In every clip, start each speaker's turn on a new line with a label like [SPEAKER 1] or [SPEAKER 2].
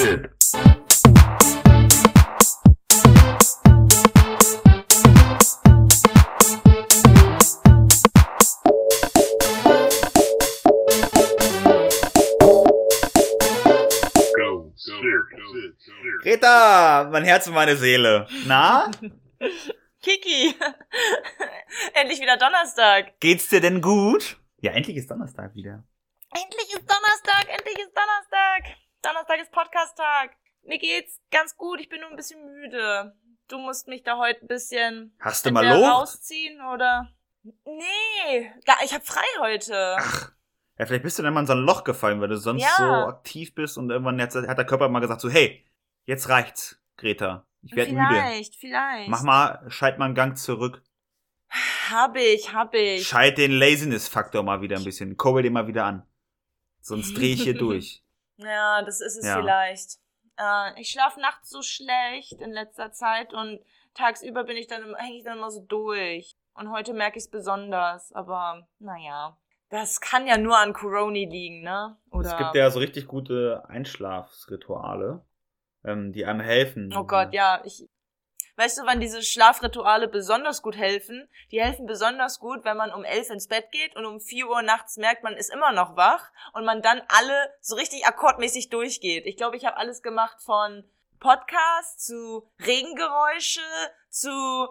[SPEAKER 1] Fit.
[SPEAKER 2] Greta, mein Herz und meine Seele. Na?
[SPEAKER 3] Kiki! endlich wieder Donnerstag.
[SPEAKER 2] Geht's dir denn gut? Ja, endlich ist Donnerstag wieder.
[SPEAKER 3] Endlich ist Donnerstag, endlich ist Donnerstag. Donnerstag ist Podcast-Tag. Mir geht's ganz gut, ich bin nur ein bisschen müde. Du musst mich da heute ein bisschen
[SPEAKER 2] Hast du mal Luft?
[SPEAKER 3] rausziehen oder. Nee, ich hab frei heute.
[SPEAKER 2] Ach, ja, vielleicht bist du dann mal in so ein Loch gefallen, weil du sonst
[SPEAKER 3] Ja.
[SPEAKER 2] so aktiv bist und irgendwann hat, hat der Körper mal gesagt so, hey, jetzt reicht's, Greta. Ich werd müde.
[SPEAKER 3] vielleicht, vielleicht.
[SPEAKER 2] Mach mal, schalt mal einen Gang zurück.
[SPEAKER 3] Hab ich, hab ich.
[SPEAKER 2] Schalt den Laziness-Faktor mal wieder ein bisschen. Kurbel den mal wieder an. Sonst dreh ich hier durch.
[SPEAKER 3] Ja, das ist es
[SPEAKER 2] Ja.
[SPEAKER 3] vielleicht. Äh, ich schlafe nachts so schlecht in letzter Zeit und tagsüber bin ich dann, hänge ich dann immer so durch. Und heute merke ich es besonders, aber naja. Das kann ja nur an Coroni liegen, ne? Oder
[SPEAKER 2] Es gibt ja so richtig gute Einschlafsrituale, ähm, die einem helfen.
[SPEAKER 3] Oh Gott, ja. Ich, weißt du, wann diese Schlafrituale besonders gut helfen? Die helfen besonders gut, wenn man um elf ins Bett geht und um vier Uhr nachts merkt, man ist immer noch wach und man dann alle so richtig akkordmäßig durchgeht. Ich glaube, ich habe alles gemacht von Podcast zu Regengeräusche zu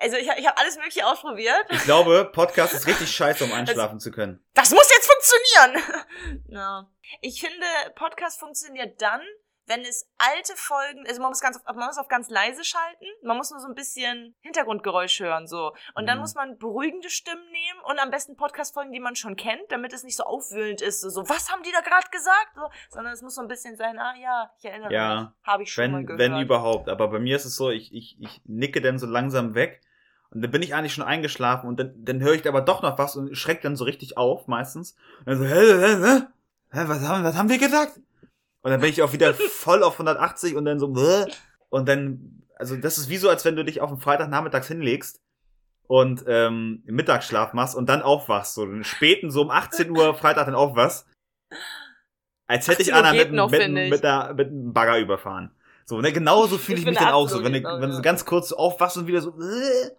[SPEAKER 3] also ich, ich habe alles mögliche ausprobiert.
[SPEAKER 2] Ich glaube, Podcast ist richtig scheiße, um einschlafen zu können.
[SPEAKER 3] Das muss jetzt funktionieren. ja. Ich finde, Podcast funktioniert dann, wenn es alte Folgen, also man muss ganz, auf- man muss auf ganz leise schalten, man muss nur so ein bisschen Hintergrundgeräusch hören, so. Und dann
[SPEAKER 2] Mhm.
[SPEAKER 3] muss man beruhigende Stimmen nehmen und am besten Podcast-Folgen, die man schon kennt, damit es nicht so aufwühlend ist, so, was haben die da gerade gesagt? So, sondern es muss so ein bisschen sein, ah ja, ich erinnere
[SPEAKER 2] Ja,
[SPEAKER 3] mich, habe ich schon mal
[SPEAKER 2] Wenn,
[SPEAKER 3] gehört.
[SPEAKER 2] wenn überhaupt. Aber bei mir ist es so, ich, ich, ich nicke dann so langsam weg und dann bin ich eigentlich schon eingeschlafen und dann, dann höre ich aber doch noch was und schreckt dann so richtig auf meistens. Und dann so, hä, hä, hä? hä was, haben, was haben wir gesagt? Und dann bin ich auch wieder voll auf 180 und dann so, und dann, also das ist wie so, als wenn du dich auf einen Freitagnachmittags hinlegst und ähm, Mittagsschlaf machst und dann aufwachst, so den späten, so um 18 Uhr Freitag dann aufwachst. Als hätte ich
[SPEAKER 3] 18 Uhr
[SPEAKER 2] Anna mit,
[SPEAKER 3] noch,
[SPEAKER 2] mit,
[SPEAKER 3] ich.
[SPEAKER 2] mit, der, mit einem Bagger überfahren. So, ne, genauso fühle ich,
[SPEAKER 3] Ich
[SPEAKER 2] mich dann auch
[SPEAKER 3] 18
[SPEAKER 2] so, wenn,
[SPEAKER 3] noch,
[SPEAKER 2] wenn
[SPEAKER 3] ja.
[SPEAKER 2] du ganz kurz aufwachst und wieder so. Äh.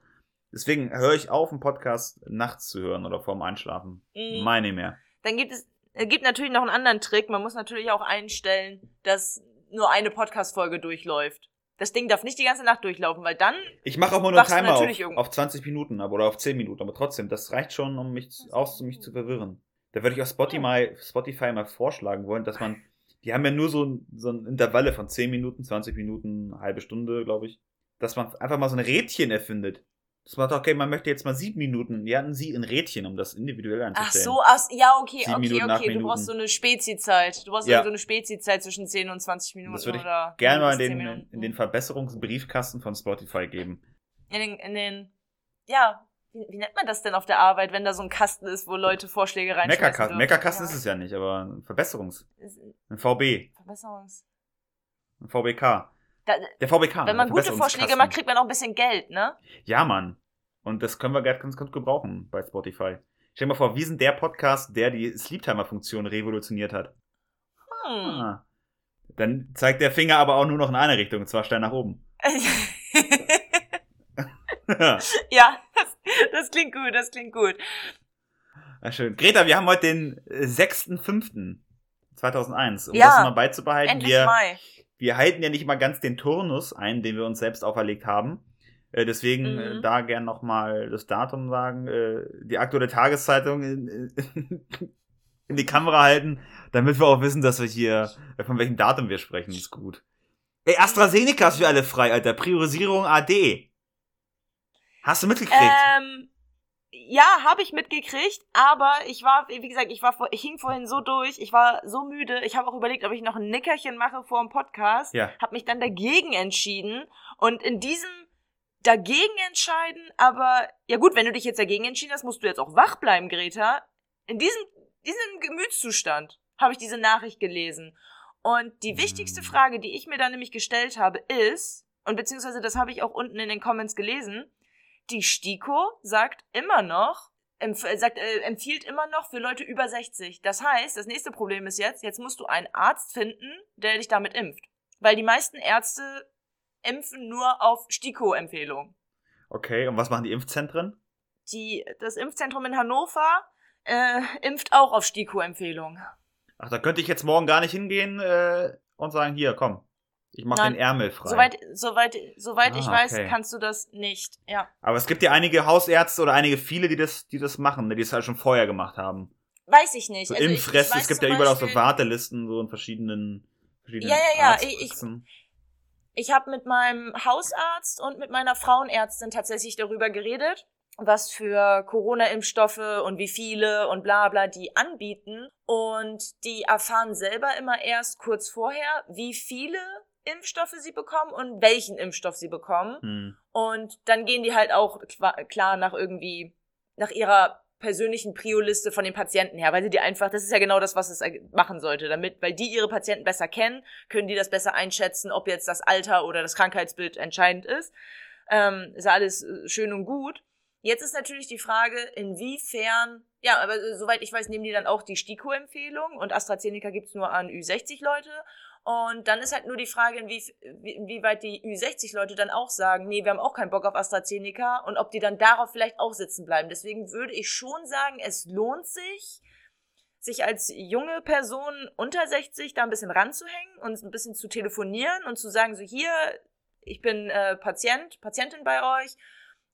[SPEAKER 2] Deswegen höre ich auf, einen Podcast nachts zu hören oder vorm Einschlafen.
[SPEAKER 3] Mhm.
[SPEAKER 2] Meine mehr.
[SPEAKER 3] Dann gibt es, es gibt natürlich noch einen anderen Trick. Man muss natürlich auch einstellen, dass nur eine Podcast-Folge durchläuft. Das Ding darf nicht die ganze Nacht durchlaufen, weil dann,
[SPEAKER 2] Ich mache auch mal nur einen Timer auf, auf 20 Minuten aber oder auf 10 Minuten, aber trotzdem, das reicht schon, um mich zu- aus, um mich zu verwirren. Da würde ich auf Spotify, Spotify mal vorschlagen wollen, dass man, die haben ja nur so, so ein Intervalle von 10 Minuten, 20 Minuten, eine halbe Stunde, glaube ich, dass man einfach mal so ein Rädchen erfindet. Man sagt, okay, man möchte jetzt mal sieben Minuten, ein Sie ein Rädchen, um das individuell
[SPEAKER 3] ach
[SPEAKER 2] einzustellen.
[SPEAKER 3] so, ach, ja, okay,
[SPEAKER 2] Sieben
[SPEAKER 3] okay,
[SPEAKER 2] Minuten,
[SPEAKER 3] okay, du brauchst so eine Spezi-Zeit. Du brauchst
[SPEAKER 2] Ja.
[SPEAKER 3] so eine Spezi-Zeit zwischen 10 und 20 Minuten
[SPEAKER 2] Das würde ich
[SPEAKER 3] oder.
[SPEAKER 2] Gerne mal in
[SPEAKER 3] bis 10
[SPEAKER 2] den, in den Verbesserungsbriefkasten von Spotify geben.
[SPEAKER 3] in den, in den, ja, wie, wie nennt man das denn auf der Arbeit, wenn da so ein Kasten ist, wo Leute Vorschläge reinschmeißen
[SPEAKER 2] Meckerkasten? Meckerkasten
[SPEAKER 3] ja.
[SPEAKER 2] ist es ja nicht, aber ein Verbesserungs, ein VB,
[SPEAKER 3] Verbesserungs.
[SPEAKER 2] ein VBK.
[SPEAKER 3] Da,
[SPEAKER 2] Der VBK.
[SPEAKER 3] wenn man
[SPEAKER 2] der
[SPEAKER 3] gute Vorschläge macht, kriegt man auch ein bisschen Geld, ne?
[SPEAKER 2] Ja, Mann. Und das können wir ganz, ganz gut gebrauchen bei Spotify. Stell dir mal vor, wir sind der Podcast, der die Sleeptimer-Funktion revolutioniert hat.
[SPEAKER 3] Hm.
[SPEAKER 2] Ah. Dann zeigt der Finger aber auch nur noch in eine Richtung, und zwar steil nach oben.
[SPEAKER 3] ja, das, das klingt gut, das klingt gut.
[SPEAKER 2] Ah, schön. Greta, wir haben heute den äh, 6.5.2001. Um
[SPEAKER 3] Ja,
[SPEAKER 2] das mal beizubehalten,
[SPEAKER 3] Endlich
[SPEAKER 2] wir,
[SPEAKER 3] Mai.
[SPEAKER 2] Wir halten ja nicht mal ganz den Turnus ein, den wir uns selbst auferlegt haben. Äh, deswegen
[SPEAKER 3] Mhm.
[SPEAKER 2] äh, da gern nochmal das Datum sagen, äh, die aktuelle Tageszeitung in, in die Kamera halten, damit wir auch wissen, dass wir hier, äh, von welchem Datum wir sprechen, ist gut. Ey, AstraZeneca ist für alle frei, Alter. Priorisierung AD. Hast du mitgekriegt?
[SPEAKER 3] Ähm, ja, habe ich mitgekriegt, aber ich war, wie gesagt, ich war, vor, ich hing vorhin so durch, ich war so müde, ich habe auch überlegt, ob ich noch ein Nickerchen mache vor dem Podcast,
[SPEAKER 2] Ja.
[SPEAKER 3] habe mich dann dagegen entschieden und in diesem dagegen entscheiden, aber ja gut, wenn du dich jetzt dagegen entschieden hast, musst du jetzt auch wach bleiben, Greta. In diesem, diesem Gemütszustand habe ich diese Nachricht gelesen. Und die wichtigste
[SPEAKER 2] Hm.
[SPEAKER 3] Frage, die ich mir da nämlich gestellt habe, ist, und beziehungsweise das habe ich auch unten in den Comments gelesen, die STIKO sagt immer noch, empf sagt, äh, empfiehlt immer noch für Leute über 60. Das heißt, das nächste Problem ist jetzt, jetzt musst du einen Arzt finden, der dich damit impft. Weil die meisten Ärzte impfen nur auf STIKO-Empfehlung.
[SPEAKER 2] Okay, und was machen die Impfzentren?
[SPEAKER 3] Die, das Impfzentrum in Hannover äh, impft auch auf STIKO-Empfehlung.
[SPEAKER 2] Ach, da könnte ich jetzt morgen gar nicht hingehen äh, und sagen, hier, komm, ich mache den Ärmel frei.
[SPEAKER 3] Soweit, soweit, soweit
[SPEAKER 2] Ah,
[SPEAKER 3] ich weiß,
[SPEAKER 2] okay.
[SPEAKER 3] kannst du das nicht. Ja.
[SPEAKER 2] Aber es gibt ja einige Hausärzte oder einige viele, die das, die das machen, ne, die es halt schon vorher gemacht haben.
[SPEAKER 3] Weiß ich nicht.
[SPEAKER 2] So
[SPEAKER 3] Also ich- ich
[SPEAKER 2] Impfrest,
[SPEAKER 3] weiß
[SPEAKER 2] es gibt ja überall auch so Wartelisten, so in verschiedenen, verschiedenen
[SPEAKER 3] Ja, ja, ja, ich-
[SPEAKER 2] Arztpraxen.
[SPEAKER 3] Ich habe mit meinem Hausarzt und mit meiner Frauenärztin tatsächlich darüber geredet, was für Corona-Impfstoffe und wie viele und bla bla die anbieten. Und die erfahren selber immer erst kurz vorher, wie viele Impfstoffe sie bekommen und welchen Impfstoff sie bekommen.
[SPEAKER 2] Hm.
[SPEAKER 3] Und dann gehen die halt auch klar nach irgendwie, nach ihrer persönlichen Prio-Liste von den Patienten her, weil sie die einfach, das ist ja genau das, was es machen sollte, damit, weil die ihre Patienten besser kennen, können die das besser einschätzen, ob jetzt das Alter oder das Krankheitsbild entscheidend ist. Ähm, ist ja alles äh, schön und gut. Jetzt ist natürlich die Frage, inwiefern, ja, aber äh, soweit ich weiß, nehmen die dann auch die STIKO-Empfehlung und AstraZeneca gibt's nur an Ü60-Leute. Und dann ist halt nur die Frage, inwie, wie- inwieweit die Ü60-Leute dann auch sagen, nee, wir haben auch keinen Bock auf AstraZeneca und ob die dann darauf vielleicht auch sitzen bleiben. Deswegen würde ich schon sagen, es lohnt sich, sich als junge Person unter 60 da ein bisschen ranzuhängen und ein bisschen zu telefonieren und zu sagen, so hier, ich bin äh, Patient, Patientin bei euch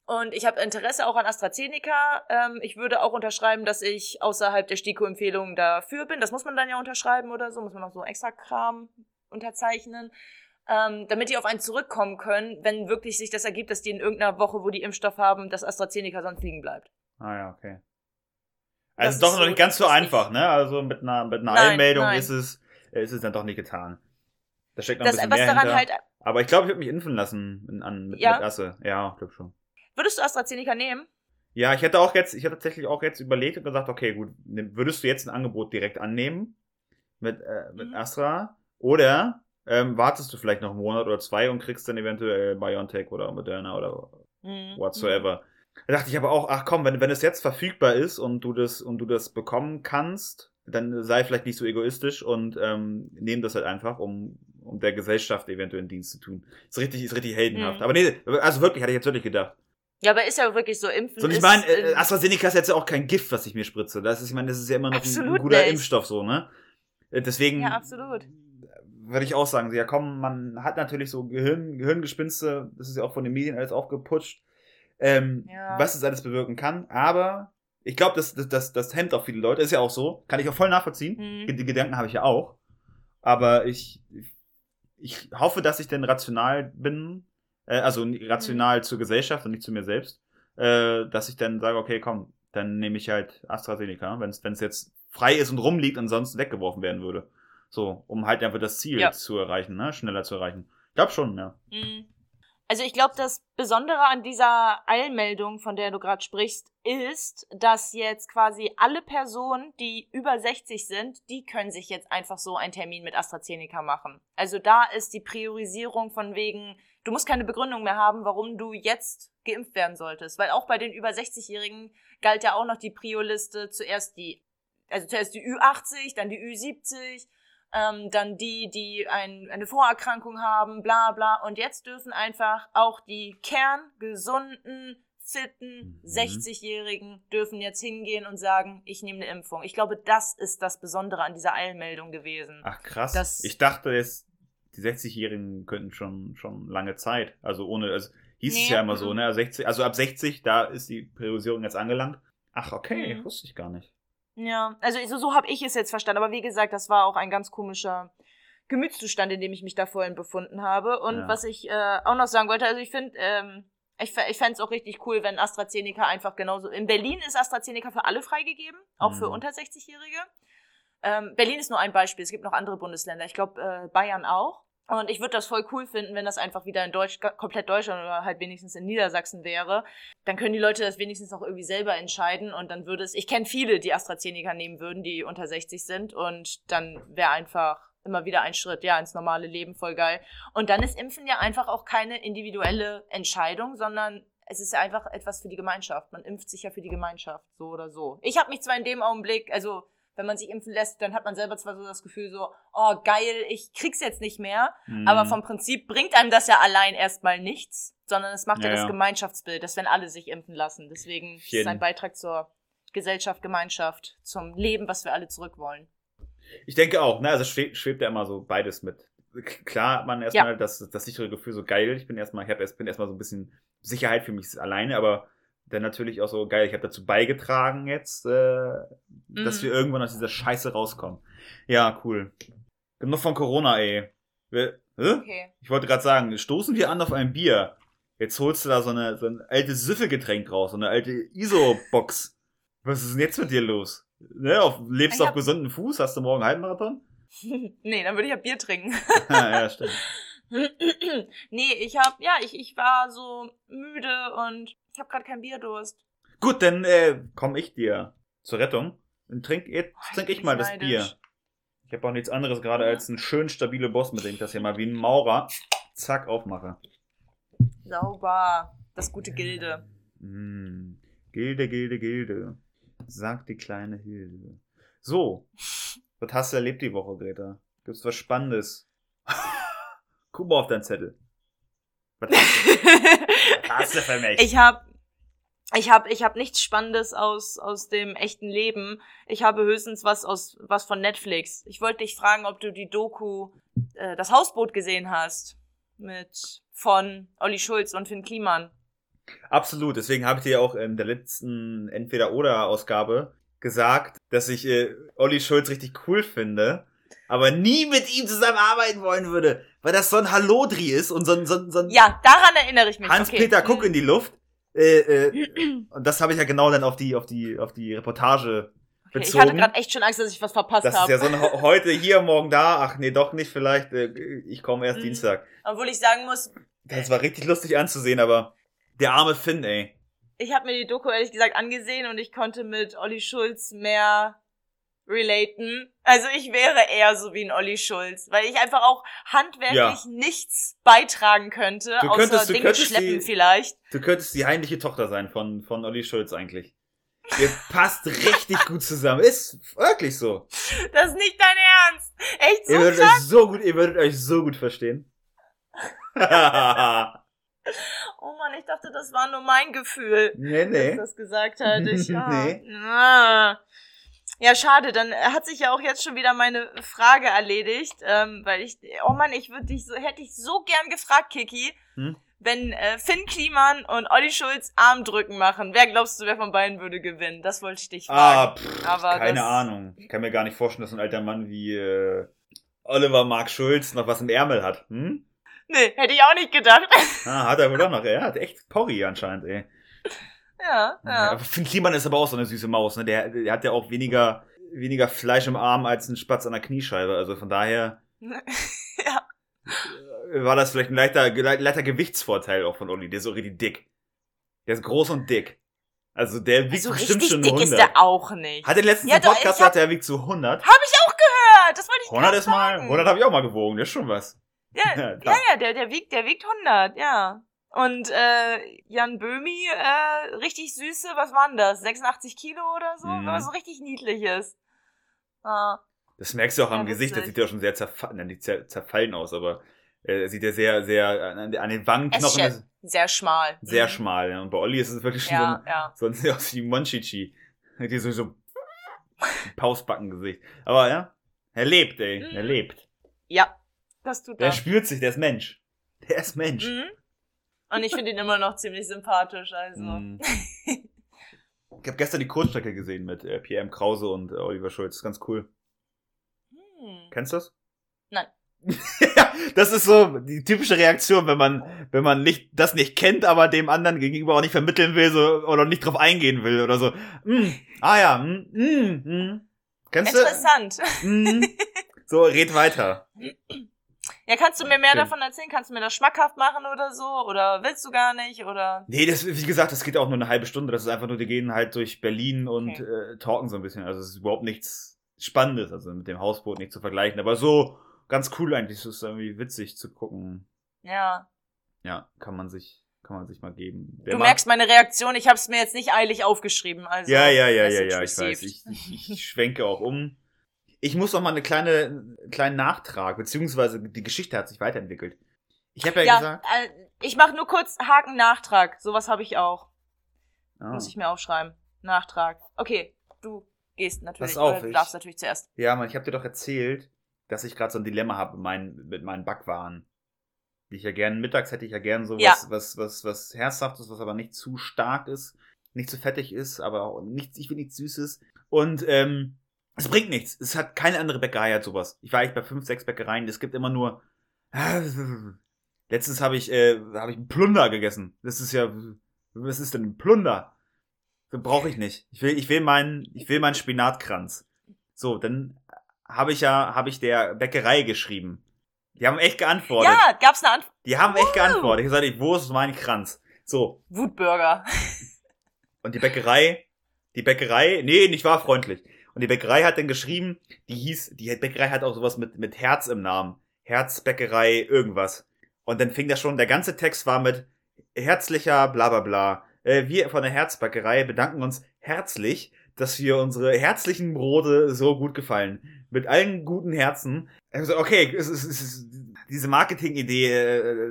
[SPEAKER 3] und ich habe Interesse auch an AstraZeneca. Ähm, ich würde auch unterschreiben, dass ich außerhalb der STIKO-Empfehlung dafür bin. Das muss man dann ja unterschreiben oder so, muss man noch so extra Kram unterzeichnen. Ähm, damit die auf einen zurückkommen können, wenn wirklich sich das ergibt, dass die in irgendeiner Woche, wo die Impfstoff haben, dass AstraZeneca sonst liegen bleibt.
[SPEAKER 2] Ah ja, okay.
[SPEAKER 3] Das
[SPEAKER 2] Also doch
[SPEAKER 3] ist
[SPEAKER 2] noch nicht ganz so einfach, ne? Also mit einer, mit einer
[SPEAKER 3] Nein,
[SPEAKER 2] Einmeldung
[SPEAKER 3] nein.
[SPEAKER 2] ist es, ist es dann doch nicht getan. Da steckt noch
[SPEAKER 3] Das,
[SPEAKER 2] ein
[SPEAKER 3] was
[SPEAKER 2] bisschen mehr
[SPEAKER 3] daran
[SPEAKER 2] hinter.
[SPEAKER 3] halt,
[SPEAKER 2] Aber ich glaube, ich würde mich impfen lassen in, an, mit,
[SPEAKER 3] Ja?
[SPEAKER 2] mit Asse. Ja, ich glaube schon.
[SPEAKER 3] Würdest du AstraZeneca nehmen?
[SPEAKER 2] Ja, ich hätte auch jetzt, ich hätte tatsächlich auch jetzt überlegt und gesagt, okay, gut, würdest du jetzt ein Angebot direkt annehmen mit, äh, mit
[SPEAKER 3] Mhm.
[SPEAKER 2] Astra oder ähm, wartest du vielleicht noch einen Monat oder zwei und kriegst dann eventuell BioNTech oder Moderna oder
[SPEAKER 3] Mhm.
[SPEAKER 2] whatsoever. Da dachte ich aber auch, ach komm, wenn, wenn es jetzt verfügbar ist und du das und du das bekommen kannst, dann sei vielleicht nicht so egoistisch und ähm, nehm das halt einfach, um, um der Gesellschaft eventuell einen Dienst zu tun. Ist richtig, ist richtig heldenhaft.
[SPEAKER 3] Mhm.
[SPEAKER 2] Aber nee, also wirklich, hatte ich jetzt wirklich gedacht.
[SPEAKER 3] Ja, aber ist ja wirklich so, Impfen
[SPEAKER 2] So, und ich meine, äh, AstraZeneca ist jetzt ja auch kein Gift, was ich mir spritze. Das ist, ich meine, das ist ja immer noch ein, ein guter
[SPEAKER 3] nicht.
[SPEAKER 2] Impfstoff, so, ne? Äh, Deswegen
[SPEAKER 3] Ja, absolut.
[SPEAKER 2] würde ich auch sagen, ja komm, man hat natürlich so Gehirn, Gehirngespinste, das ist ja auch von den Medien alles aufgeputscht, ähm,
[SPEAKER 3] Ja.
[SPEAKER 2] was es alles bewirken kann, aber ich glaube, das, das, das, das hemmt auch viele Leute, ist ja auch so, kann ich auch voll nachvollziehen,
[SPEAKER 3] Mhm.
[SPEAKER 2] die Gedanken habe ich ja auch, aber ich, ich hoffe, dass ich denn rational bin, äh, also
[SPEAKER 3] Mhm.
[SPEAKER 2] rational zur Gesellschaft und nicht zu mir selbst, äh, dass ich dann sage, okay, komm, dann nehme ich halt AstraZeneca, wenn es jetzt frei ist und rumliegt und sonst weggeworfen werden würde. So, um halt einfach das Ziel
[SPEAKER 3] Ja.
[SPEAKER 2] zu erreichen, ne? Schneller zu erreichen. Ich glaube schon, ja.
[SPEAKER 3] Mhm. Also ich glaube, das Besondere an dieser Eilmeldung, von der du gerade sprichst, ist, dass jetzt quasi alle Personen, die über 60 sind, die können sich jetzt einfach so einen Termin mit AstraZeneca machen. Also da ist die Priorisierung von wegen, du musst keine Begründung mehr haben, warum du jetzt geimpft werden solltest. Weil auch bei den über 60-Jährigen galt ja auch noch die Prio-Liste zuerst die, also zuerst die Ü80, dann die Ü70, ähm, dann die, die ein, eine Vorerkrankung haben, bla bla. Und jetzt dürfen einfach auch die kerngesunden, fitten
[SPEAKER 2] Mhm.
[SPEAKER 3] 60-Jährigen dürfen jetzt hingehen und sagen, ich nehme eine Impfung. Ich glaube, das ist das Besondere an dieser Eilmeldung gewesen.
[SPEAKER 2] Ach krass. Ich dachte jetzt, die 60-Jährigen könnten schon, schon lange Zeit. Also ohne, also hieß es
[SPEAKER 3] Nee,
[SPEAKER 2] ja immer so,
[SPEAKER 3] mhm.
[SPEAKER 2] ne? 60, also ab 60, da ist die Priorisierung jetzt angelangt. Ach, okay,
[SPEAKER 3] Mhm.
[SPEAKER 2] wusste ich gar nicht.
[SPEAKER 3] Ja, also so, so habe ich es jetzt verstanden. Aber wie gesagt, das war auch ein ganz komischer Gemütszustand, in dem ich mich da vorhin befunden habe. Und
[SPEAKER 2] Ja.
[SPEAKER 3] was ich äh, auch noch sagen wollte, also ich finde, ähm, ich, ich fände es auch richtig cool, wenn AstraZeneca einfach genauso. In Berlin ist AstraZeneca für alle freigegeben, auch für
[SPEAKER 2] Mhm.
[SPEAKER 3] unter 60-Jährige. Ähm, Berlin ist nur ein Beispiel, es gibt noch andere Bundesländer. Ich glaube, äh, Bayern auch. Und ich würde das voll cool finden, wenn das einfach wieder in Deutsch, komplett Deutschland oder halt wenigstens in Niedersachsen wäre. Dann können die Leute das wenigstens auch irgendwie selber entscheiden und dann würde es, ich kenne viele, die AstraZeneca nehmen würden, die unter 60 sind und dann wäre einfach immer wieder ein Schritt, ja, ins normale Leben, voll geil. Und dann ist Impfen ja einfach auch keine individuelle Entscheidung, sondern es ist einfach etwas für die Gemeinschaft. Man impft sich ja für die Gemeinschaft, so oder so. Ich habe mich zwar in dem Augenblick, also wenn man sich impfen lässt, dann hat man selber zwar so das Gefühl so, oh geil, ich krieg's jetzt nicht mehr,
[SPEAKER 2] Mhm.
[SPEAKER 3] aber vom Prinzip bringt einem das ja allein erstmal nichts, sondern es macht ja,
[SPEAKER 2] Ja,
[SPEAKER 3] das
[SPEAKER 2] ja.
[SPEAKER 3] Gemeinschaftsbild, dass wenn alle sich impfen lassen. Deswegen ist es ein Beitrag zur Gesellschaft, Gemeinschaft, zum Leben, was wir alle zurück wollen.
[SPEAKER 2] Ich denke auch, ne, also schwebt, ja immer so beides mit. Klar hat man erstmal das, das sichere Gefühl so geil, ich bin erstmal, ich hab erst, bin erstmal so ein bisschen Sicherheit für mich alleine, aber dann natürlich auch so geil, ich habe dazu beigetragen jetzt, äh, dass
[SPEAKER 3] Mhm.
[SPEAKER 2] wir irgendwann aus dieser Scheiße rauskommen. Ja, cool. Genug von Corona, ey. Wir, hä?
[SPEAKER 3] Okay.
[SPEAKER 2] Ich wollte gerade sagen, stoßen wir an auf ein Bier. Jetzt holst du da so, eine, so ein altes Süffelgetränk raus, so eine alte ISO-Box. Was ist denn jetzt mit dir los? Ne, auf, lebst du auf gesunden Fuß? Hast du morgen Halbmarathon?
[SPEAKER 3] nee, dann würde ich ja Bier trinken.
[SPEAKER 2] ja, stimmt.
[SPEAKER 3] nee, ich hab, ja, ich, ich war so müde und ich habe gerade keinen Bierdurst.
[SPEAKER 2] Gut, dann äh, komme ich dir zur Rettung. Dann trink, jetzt
[SPEAKER 3] Oh,
[SPEAKER 2] trink
[SPEAKER 3] ich
[SPEAKER 2] ich mal das
[SPEAKER 3] neidisch.
[SPEAKER 2] Bier. Ich habe auch nichts anderes gerade als einen schön stabile Boss, mit dem ich das hier mal wie ein Maurer zack aufmache.
[SPEAKER 3] Sauber. Das gute Gilde.
[SPEAKER 2] Mm. Gilde, Gilde, Gilde. Sagt die kleine Hilde. So, was hast du erlebt die Woche, Greta? Gibt's was Spannendes? Guck mal auf deinen Zettel. Was hast du, für mich?
[SPEAKER 3] ich hab, ich hab, ich hab nichts Spannendes aus, aus dem echten Leben. Ich habe höchstens was aus, was von Netflix. Ich wollte dich fragen, ob du die Doku, äh, das Hausboot gesehen hast. Mit, von Olli Schulz und Finn Kliman.
[SPEAKER 2] Absolut, deswegen habe ich dir ja auch in der letzten Entweder-Oder-Ausgabe gesagt, dass ich äh, Olli Schulz richtig cool finde, aber nie mit ihm zusammenarbeiten wollen würde, weil das so ein Hallodri ist und so ein, so ein, so ein
[SPEAKER 3] Ja, daran erinnere ich mich.
[SPEAKER 2] Hans-Peter
[SPEAKER 3] okay.
[SPEAKER 2] Guck in die Luft. Äh, äh, und das habe ich ja genau dann auf die, auf die, auf die Reportage
[SPEAKER 3] Okay, ich
[SPEAKER 2] bezogen.
[SPEAKER 3] hatte gerade echt schon Angst, dass ich was verpasst
[SPEAKER 2] das ist
[SPEAKER 3] habe.
[SPEAKER 2] ja so ein heute hier, morgen da. Ach nee, doch nicht, vielleicht. Äh, ich komme erst
[SPEAKER 3] Mhm.
[SPEAKER 2] Dienstag.
[SPEAKER 3] Obwohl ich sagen muss,
[SPEAKER 2] Das war richtig lustig anzusehen, aber der arme Finn, ey.
[SPEAKER 3] ich habe mir die Doku ehrlich gesagt angesehen und ich konnte mit Olli Schulz mehr relaten. Also ich wäre eher so wie ein Olli Schulz, weil ich einfach auch handwerklich
[SPEAKER 2] Ja.
[SPEAKER 3] nichts beitragen könnte,
[SPEAKER 2] Du
[SPEAKER 3] außer
[SPEAKER 2] könntest- du
[SPEAKER 3] Dinge schleppen
[SPEAKER 2] die-
[SPEAKER 3] vielleicht.
[SPEAKER 2] Du könntest die heimliche Tochter sein von, von Olli Schulz eigentlich. Ihr passt richtig gut zusammen. Ist wirklich so.
[SPEAKER 3] Das ist nicht dein Ernst. Echt so
[SPEAKER 2] ihr würdet
[SPEAKER 3] krass.
[SPEAKER 2] euch so gut, ihr würdet euch so gut verstehen.
[SPEAKER 3] Oh Mann, ich dachte, das war nur mein Gefühl.
[SPEAKER 2] nee,
[SPEAKER 3] dass
[SPEAKER 2] nee.
[SPEAKER 3] das gesagt hat. Ich, ah,
[SPEAKER 2] Nee.
[SPEAKER 3] ah. Ja, schade, dann hat sich ja auch jetzt schon wieder meine Frage erledigt, ähm, weil ich, oh Mann, ich würde dich so, hätte ich so gern gefragt, Kiki,
[SPEAKER 2] Hm?
[SPEAKER 3] wenn äh, Finn Kliman und Olli Schulz Armdrücken machen, wer glaubst du, wer von beiden würde gewinnen? Das wollte ich dich
[SPEAKER 2] Ah,
[SPEAKER 3] fragen.
[SPEAKER 2] pff,
[SPEAKER 3] Aber
[SPEAKER 2] keine
[SPEAKER 3] das-
[SPEAKER 2] Ahnung. Ich kann mir gar nicht vorstellen, dass ein alter Mann wie äh, Oliver Mark Schulz noch was im Ärmel hat. Hm?
[SPEAKER 3] Nee, hätte ich auch nicht gedacht.
[SPEAKER 2] Ah, hat er wohl doch noch. Er hat echt Porri anscheinend, ey.
[SPEAKER 3] Ja, ja.
[SPEAKER 2] Aber Finn Kliman ist aber auch so eine süße Maus, ne? Der, der hat ja auch weniger, weniger Fleisch im Arm als ein Spatz an der Kniescheibe. Also von daher
[SPEAKER 3] ja.
[SPEAKER 2] äh, war das vielleicht ein leichter, leichter Gewichtsvorteil auch von Olli. Der ist so richtig dick. Der ist groß und dick. Also der wiegt
[SPEAKER 3] So
[SPEAKER 2] bestimmt
[SPEAKER 3] richtig
[SPEAKER 2] schon
[SPEAKER 3] dick
[SPEAKER 2] 100.
[SPEAKER 3] ist der auch nicht.
[SPEAKER 2] Hat den letzten
[SPEAKER 3] Ja,
[SPEAKER 2] Podcast
[SPEAKER 3] hab-
[SPEAKER 2] gesagt, er wiegt zu 100.
[SPEAKER 3] Hab ich auch gehört. Das wollte ich
[SPEAKER 2] 100
[SPEAKER 3] grad
[SPEAKER 2] ist mal,
[SPEAKER 3] sagen.
[SPEAKER 2] 100 habe ich auch mal gewogen. Das ist schon was.
[SPEAKER 3] Ja,
[SPEAKER 2] Ja,
[SPEAKER 3] ja, ja, der, der wiegt, der wiegt 100, ja. Und äh, Jan Böhmi, äh, richtig süße, was waren das? 86 Kilo oder so?
[SPEAKER 2] Mhm.
[SPEAKER 3] Was so richtig niedlich ist. Ah,
[SPEAKER 2] Das merkst du auch am
[SPEAKER 3] Ja,
[SPEAKER 2] Gesicht, das sieht ja schon sehr zerfallen, zerfallen aus, aber äh, er sieht ja sehr, sehr, an, den- an den Wangenknochen ist
[SPEAKER 3] sehr schmal.
[SPEAKER 2] sehr
[SPEAKER 3] Mhm.
[SPEAKER 2] schmal. Ja. Und bei Olli ist es wirklich schon
[SPEAKER 3] Ja, ja.
[SPEAKER 2] so ein, so ein aus wie Monchichi. Die so, so Pausbackengesicht. Aber ja, er lebt, ey.
[SPEAKER 3] Mhm.
[SPEAKER 2] Er lebt.
[SPEAKER 3] Ja, das tut
[SPEAKER 2] Der
[SPEAKER 3] er.
[SPEAKER 2] spürt sich, der ist Mensch. Der ist Mensch.
[SPEAKER 3] Mhm. Und ich finde ihn immer noch ziemlich sympathisch, also.
[SPEAKER 2] Mhm. Ich habe gestern die Kurzstrecke gesehen mit äh, Pierre M. Krause und äh, Oliver Schulz. Ganz cool.
[SPEAKER 3] Hm.
[SPEAKER 2] Kennst du das?
[SPEAKER 3] Nein.
[SPEAKER 2] das ist so die typische Reaktion, wenn man, wenn man nicht, das nicht kennt, aber dem anderen gegenüber auch nicht vermitteln will, so, oder nicht drauf eingehen will, oder so. Mm, ah ja, mm, mm, mm. Kennst
[SPEAKER 3] Interessant.
[SPEAKER 2] du? Mm. So, red weiter.
[SPEAKER 3] Ja, kannst du mir mehr
[SPEAKER 2] Schön.
[SPEAKER 3] davon erzählen? Kannst du mir das schmackhaft machen oder so? Oder willst du gar nicht? Oder?
[SPEAKER 2] Nee, das, wie gesagt, das geht auch nur eine halbe Stunde. Das ist einfach nur, die gehen halt durch Berlin und
[SPEAKER 3] Okay.
[SPEAKER 2] äh, talken so ein bisschen. Also es ist überhaupt nichts Spannendes, also mit dem Hausboot nicht zu vergleichen. Aber so ganz cool eigentlich. Es ist irgendwie witzig zu gucken.
[SPEAKER 3] Ja.
[SPEAKER 2] Ja, kann man sich, kann man sich mal geben. Der
[SPEAKER 3] Du
[SPEAKER 2] macht-
[SPEAKER 3] merkst meine Reaktion, ich habe es mir jetzt nicht eilig aufgeschrieben. Also
[SPEAKER 2] ja, ja, ja, ja, ja, ich weiß.
[SPEAKER 3] received.
[SPEAKER 2] Ich, ich, ich schwenke auch um. Ich muss noch mal eine kleine, einen kleinen Nachtrag, beziehungsweise die Geschichte hat sich weiterentwickelt. Ich habe ja,
[SPEAKER 3] Ja,
[SPEAKER 2] gesagt,
[SPEAKER 3] äh, ich mache nur kurz Haken Nachtrag. Sowas habe ich auch.
[SPEAKER 2] ah,
[SPEAKER 3] Muss ich mir aufschreiben. Nachtrag. Okay, du gehst natürlich.
[SPEAKER 2] Pass auf,
[SPEAKER 3] oder du
[SPEAKER 2] ich-
[SPEAKER 3] darfst natürlich zuerst.
[SPEAKER 2] ja, Mann, ich habe dir doch erzählt, dass ich gerade so ein Dilemma habe mit meinen, mit meinen Backwaren. Die ich ja gern, mittags hätte ich ja gern so
[SPEAKER 3] Ja.
[SPEAKER 2] was, was, was, was Herzhaftes, was aber nicht zu stark ist, nicht zu fettig ist, aber auch nichts, ich will nichts Süßes. Und, ähm, es bringt nichts. Es hat keine andere Bäckerei hat sowas. Ich war eigentlich bei fünf, sechs Bäckereien. Es gibt immer nur. Letztens habe ich, äh, habe ich einen Plunder gegessen. Das ist ja, was ist denn ein Plunder? Das brauche ich nicht. Ich will, ich will meinen, ich will meinen Spinatkranz. So, dann habe ich ja, habe ich der Bäckerei geschrieben. Die haben echt geantwortet.
[SPEAKER 3] Ja, gab's eine Antwort?
[SPEAKER 2] Die haben echt
[SPEAKER 3] Wow.
[SPEAKER 2] geantwortet. Ich gesagt, wo ist mein Kranz? So,
[SPEAKER 3] Wutburger.
[SPEAKER 2] und die Bäckerei, die Bäckerei, nee, nicht war freundlich. Und die Bäckerei hat dann geschrieben, die hieß, die Bäckerei hat auch sowas mit, mit Herz im Namen. Herzbäckerei, irgendwas. Und dann fing das schon, der ganze Text war mit herzlicher bla bla bla. Äh, wir von der Herzbäckerei bedanken uns herzlich, dass wir unsere herzlichen Brote so gut gefallen. Mit allen guten Herzen. Also, okay, es ist, es ist diese Marketing-Idee äh,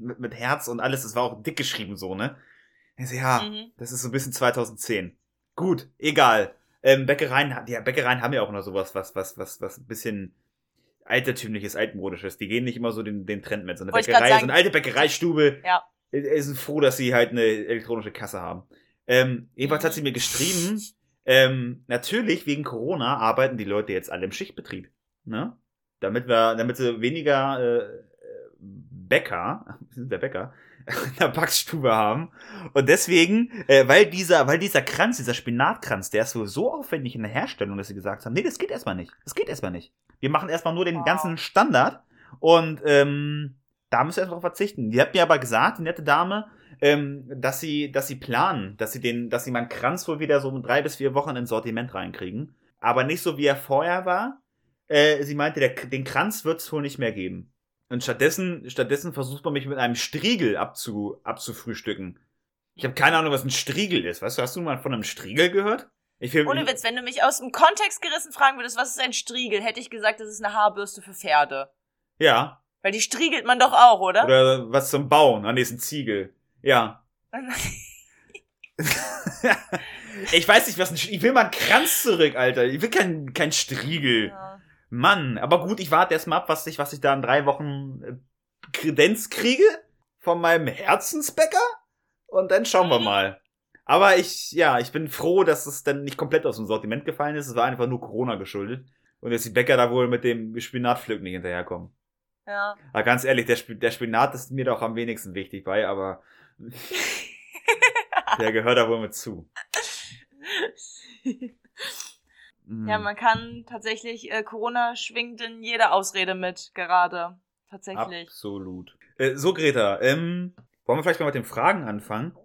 [SPEAKER 2] mit, mit Herz und alles, das war auch dick geschrieben so, ne? Ich so, ja,
[SPEAKER 3] Mhm.
[SPEAKER 2] das ist so ein bisschen 2010. Gut, egal. Ähm, Bäckereien, die Bäckereien haben ja auch noch sowas, was, was, was, was ein bisschen altertümliches, altmodisches. Die gehen nicht immer so den, den Trend mit. So eine
[SPEAKER 3] Wollte
[SPEAKER 2] Bäckerei, so eine alte Bäckereistube,
[SPEAKER 3] Ja.
[SPEAKER 2] äh, sind froh, dass sie halt eine elektronische Kasse haben. Ähm, jedenfalls hat sie mir geschrieben, ähm, natürlich wegen Corona arbeiten die Leute jetzt alle im Schichtbetrieb. Ne? Damit wir, damit sie weniger äh, Bäcker, wir sind der Bäcker, in der Backstube haben. Und deswegen, äh, weil dieser, weil dieser Kranz, dieser Spinatkranz, der ist wohl so aufwendig in der Herstellung, dass sie gesagt haben, nee, das geht erstmal nicht. Das geht erstmal nicht. Wir machen erstmal nur den
[SPEAKER 3] Wow.
[SPEAKER 2] ganzen Standard und ähm, da müssen wir erstmal drauf verzichten. Die hat mir aber gesagt, die nette Dame, ähm, dass sie, dass sie planen, dass sie den, dass sie meinen Kranz wohl wieder so drei bis vier Wochen ins Sortiment reinkriegen. Aber nicht so wie er vorher war. Äh, sie meinte, der, den Kranz wird es wohl nicht mehr geben. Und stattdessen, stattdessen versucht man mich mit einem Striegel abzu, abzufrühstücken. Ich habe keine Ahnung, was ein Striegel ist. Weißt du, hast du mal von einem Striegel gehört? Ich will,
[SPEAKER 3] Ohne Witz, wenn du mich aus dem Kontext gerissen fragen würdest, was ist ein Striegel, hätte ich gesagt, das ist eine Haarbürste für Pferde.
[SPEAKER 2] Ja.
[SPEAKER 3] Weil die striegelt man doch auch, oder?
[SPEAKER 2] Oder was zum Bauen. Ah, nee, ist ein Ziegel. Ja. ich weiß nicht, was ein Sch- Ich will mal einen Kranz zurück, Alter. Ich will kein, kein Striegel.
[SPEAKER 3] ja.
[SPEAKER 2] Mann, aber gut, ich warte erst mal ab, was ich, was ich da in drei Wochen äh, Kredenz kriege von meinem Herzensbäcker und dann schauen wir mal. Aber ich, ja, ich bin froh, dass es dann nicht komplett aus dem Sortiment gefallen ist. Es war einfach nur Corona geschuldet. Und jetzt die Bäcker da wohl mit dem Spinatpflück nicht hinterherkommen.
[SPEAKER 3] ja.
[SPEAKER 2] Aber ganz ehrlich, der, Sp der Spinat ist mir doch am wenigsten wichtig bei, aber der gehört da wohl mit zu.
[SPEAKER 3] Ja, man kann tatsächlich, äh, Corona schwingt in jede Ausrede mit, gerade. Tatsächlich.
[SPEAKER 2] Absolut. Äh, so, Greta, ähm, wollen wir vielleicht mal mit den Fragen anfangen?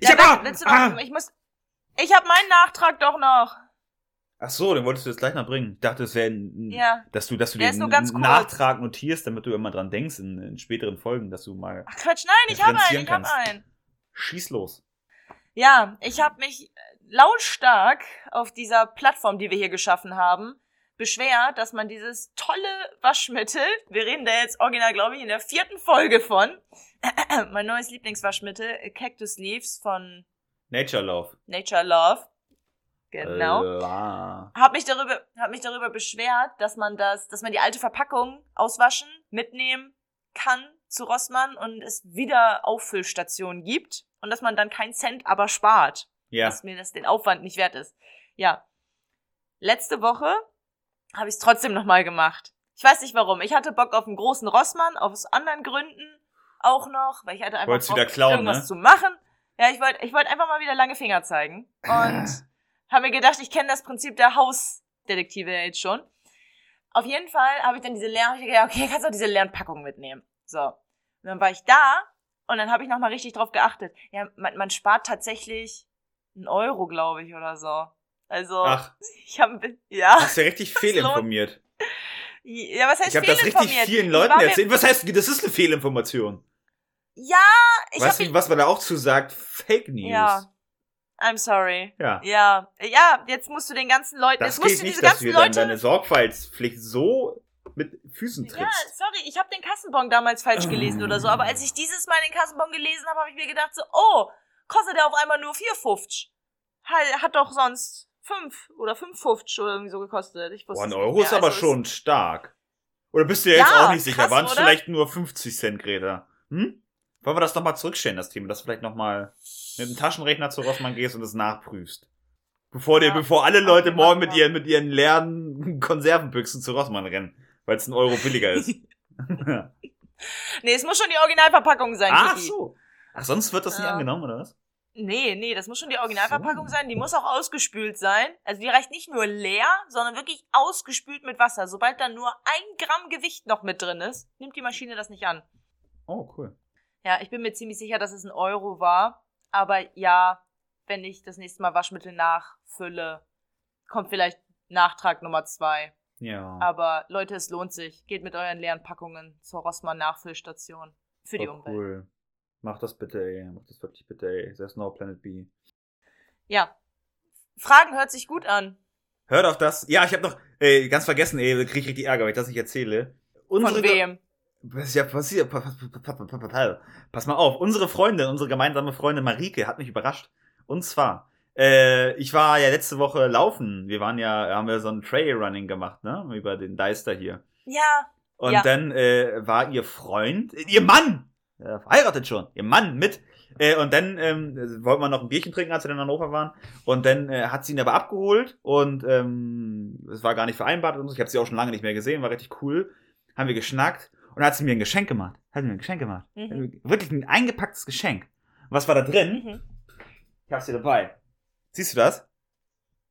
[SPEAKER 2] Ich
[SPEAKER 3] ja,
[SPEAKER 2] hab,
[SPEAKER 3] warte,
[SPEAKER 2] ah, ah,
[SPEAKER 3] ich muss, ich habe meinen Nachtrag doch noch.
[SPEAKER 2] Ach so, den wolltest du jetzt gleich noch bringen. Ich dachte, es wäre, ein-
[SPEAKER 3] Ja.
[SPEAKER 2] dass du, dass du
[SPEAKER 3] Der
[SPEAKER 2] den
[SPEAKER 3] ganz kurz.
[SPEAKER 2] Nachtrag notierst, damit du immer dran denkst in, in späteren Folgen, dass du mal
[SPEAKER 3] Ach Quatsch, nein, ich habe einen, ich habe
[SPEAKER 2] kannst.
[SPEAKER 3] einen.
[SPEAKER 2] schieß los.
[SPEAKER 3] Ja, ich habe mich lautstark auf dieser Plattform, die wir hier geschaffen haben, beschwert, dass man dieses tolle Waschmittel, wir reden da jetzt original, glaube ich, in der vierten Folge von, mein neues Lieblingswaschmittel, äh, Cactus Leaves von
[SPEAKER 2] Nature Love.
[SPEAKER 3] Nature Love. Genau.
[SPEAKER 2] La.
[SPEAKER 3] Hab mich darüber, hab mich darüber beschwert, dass man das, dass man die alte Verpackung auswaschen, mitnehmen kann zu Rossmann und es wieder Auffüllstationen gibt und dass man dann keinen Cent aber spart
[SPEAKER 2] Ja.
[SPEAKER 3] dass mir das den Aufwand nicht wert ist. Ja. Letzte Woche habe ich es trotzdem nochmal gemacht. Ich weiß nicht warum. Ich hatte Bock auf einen großen Rossmann, aus anderen Gründen auch noch, weil ich hatte einfach
[SPEAKER 2] Wolltest
[SPEAKER 3] Bock,
[SPEAKER 2] wieder klauen,
[SPEAKER 3] irgendwas
[SPEAKER 2] ne?
[SPEAKER 3] zu machen. Ja, ich wollte ich wollte einfach mal wieder lange Finger zeigen. Und habe mir gedacht, ich kenne das Prinzip der Hausdetektive ja jetzt schon. Auf jeden Fall habe ich dann diese leeren, ich gedacht, okay, kannst du diese leeren Packungen mitnehmen. So. Und dann war ich da und dann habe ich nochmal richtig drauf geachtet. Ja, man, man spart tatsächlich einen Euro, glaube ich, oder so. Also,
[SPEAKER 2] Ach,
[SPEAKER 3] ich habe, ja,
[SPEAKER 2] hast ja richtig fehlinformiert.
[SPEAKER 3] ja, was heißt
[SPEAKER 2] Ich habe das richtig vielen Leuten erzählt. Was heißt, das ist eine Fehlinformation?
[SPEAKER 3] Ja, ich
[SPEAKER 2] Weißt du, was man da auch zu sagt? Fake News.
[SPEAKER 3] Ja. I'm sorry.
[SPEAKER 2] Ja.
[SPEAKER 3] Ja, ja, jetzt musst du den ganzen Leuten,
[SPEAKER 2] Das
[SPEAKER 3] jetzt musst
[SPEAKER 2] geht
[SPEAKER 3] du
[SPEAKER 2] nicht,
[SPEAKER 3] diese
[SPEAKER 2] dass
[SPEAKER 3] ganzen
[SPEAKER 2] du dann
[SPEAKER 3] Leute.
[SPEAKER 2] deine Sorgfaltspflicht so mit Füßen
[SPEAKER 3] Ja,
[SPEAKER 2] trittst.
[SPEAKER 3] sorry, ich habe den Kassenbon damals falsch gelesen oder so, aber als ich dieses Mal den Kassenbon gelesen habe, habe ich mir gedacht so, oh, kostet der auf einmal nur 4,50. Hat, hat doch sonst 5 oder 5,50 oder irgendwie so gekostet. Ich wusste
[SPEAKER 2] Boah, ein
[SPEAKER 3] nicht
[SPEAKER 2] Euro ist aber
[SPEAKER 3] Also
[SPEAKER 2] schon stark. Oder bist du dir jetzt
[SPEAKER 3] Ja,
[SPEAKER 2] auch nicht sicher? Waren es vielleicht nur 50 Cent, Greta? Hm? Wollen wir das nochmal zurückstellen, das Thema? Dass du vielleicht nochmal mit dem Taschenrechner zu Rossmann gehst und es nachprüfst. Bevor, dir,
[SPEAKER 3] Ja.
[SPEAKER 2] bevor alle Leute morgen mit
[SPEAKER 3] wir.
[SPEAKER 2] ihren, mit ihren leeren Konservenbüchsen zu Rossmann rennen, weil es ein Euro billiger ist.
[SPEAKER 3] Nee, es muss schon die Originalverpackung sein,
[SPEAKER 2] Ach
[SPEAKER 3] Kiki.
[SPEAKER 2] so. Ach, sonst wird das nicht
[SPEAKER 3] Ja.
[SPEAKER 2] angenommen, oder was?
[SPEAKER 3] Nee, nee, das muss schon die Originalverpackung
[SPEAKER 2] So.
[SPEAKER 3] sein. Die muss auch ausgespült sein. Also die reicht nicht nur leer, sondern wirklich ausgespült mit Wasser. Sobald da nur ein Gramm Gewicht noch mit drin ist, nimmt die Maschine das nicht an.
[SPEAKER 2] Oh, cool.
[SPEAKER 3] Ja, ich bin mir ziemlich sicher, dass es ein Euro war. Aber ja, wenn ich das nächste Mal Waschmittel nachfülle, kommt vielleicht Nachtrag Nummer zwei.
[SPEAKER 2] Ja.
[SPEAKER 3] Aber Leute, es lohnt sich. Geht mit euren leeren Packungen zur Rossmann Nachfüllstation. Für die
[SPEAKER 2] Voll
[SPEAKER 3] Umwelt.
[SPEAKER 2] cool. Mach das bitte, ey. Mach das wirklich bitte, ey. There's no Planet B.
[SPEAKER 3] Ja. Fragen hört sich gut an.
[SPEAKER 2] Hört auf das. Ja, ich habe noch ey, ganz vergessen, ey, krieg ich richtig Ärger, wenn ich das nicht erzähle.
[SPEAKER 3] Von
[SPEAKER 2] Unsere
[SPEAKER 3] wem?
[SPEAKER 2] Was ist ja passiert? Pa- pa- pa- pa- pa- pa- pa- Pass mal auf, unsere Freundin, unsere gemeinsame Freundin Marike hat mich überrascht. Und zwar, äh, ich war ja letzte Woche laufen. Wir waren ja, haben wir so ein Trailrunning gemacht, ne? Über den Deister hier.
[SPEAKER 3] Ja.
[SPEAKER 2] Und
[SPEAKER 3] Ja.
[SPEAKER 2] dann äh, war ihr Freund, ihr Mann, äh, verheiratet schon, ihr Mann mit. Äh, und dann ähm, wollten wir noch ein Bierchen trinken, als wir dann in Hannover waren. Und dann äh, hat sie ihn aber abgeholt und ähm, es war gar nicht vereinbart und so. Ich habe sie auch schon lange nicht mehr gesehen, war richtig cool. Haben wir geschnackt und dann hat sie mir ein Geschenk gemacht. Hat sie mir ein Geschenk gemacht.
[SPEAKER 3] Mhm.
[SPEAKER 2] Wirklich ein eingepacktes Geschenk. Und was war da drin?
[SPEAKER 3] Mhm.
[SPEAKER 2] Ich hab's hier dabei. Siehst du das?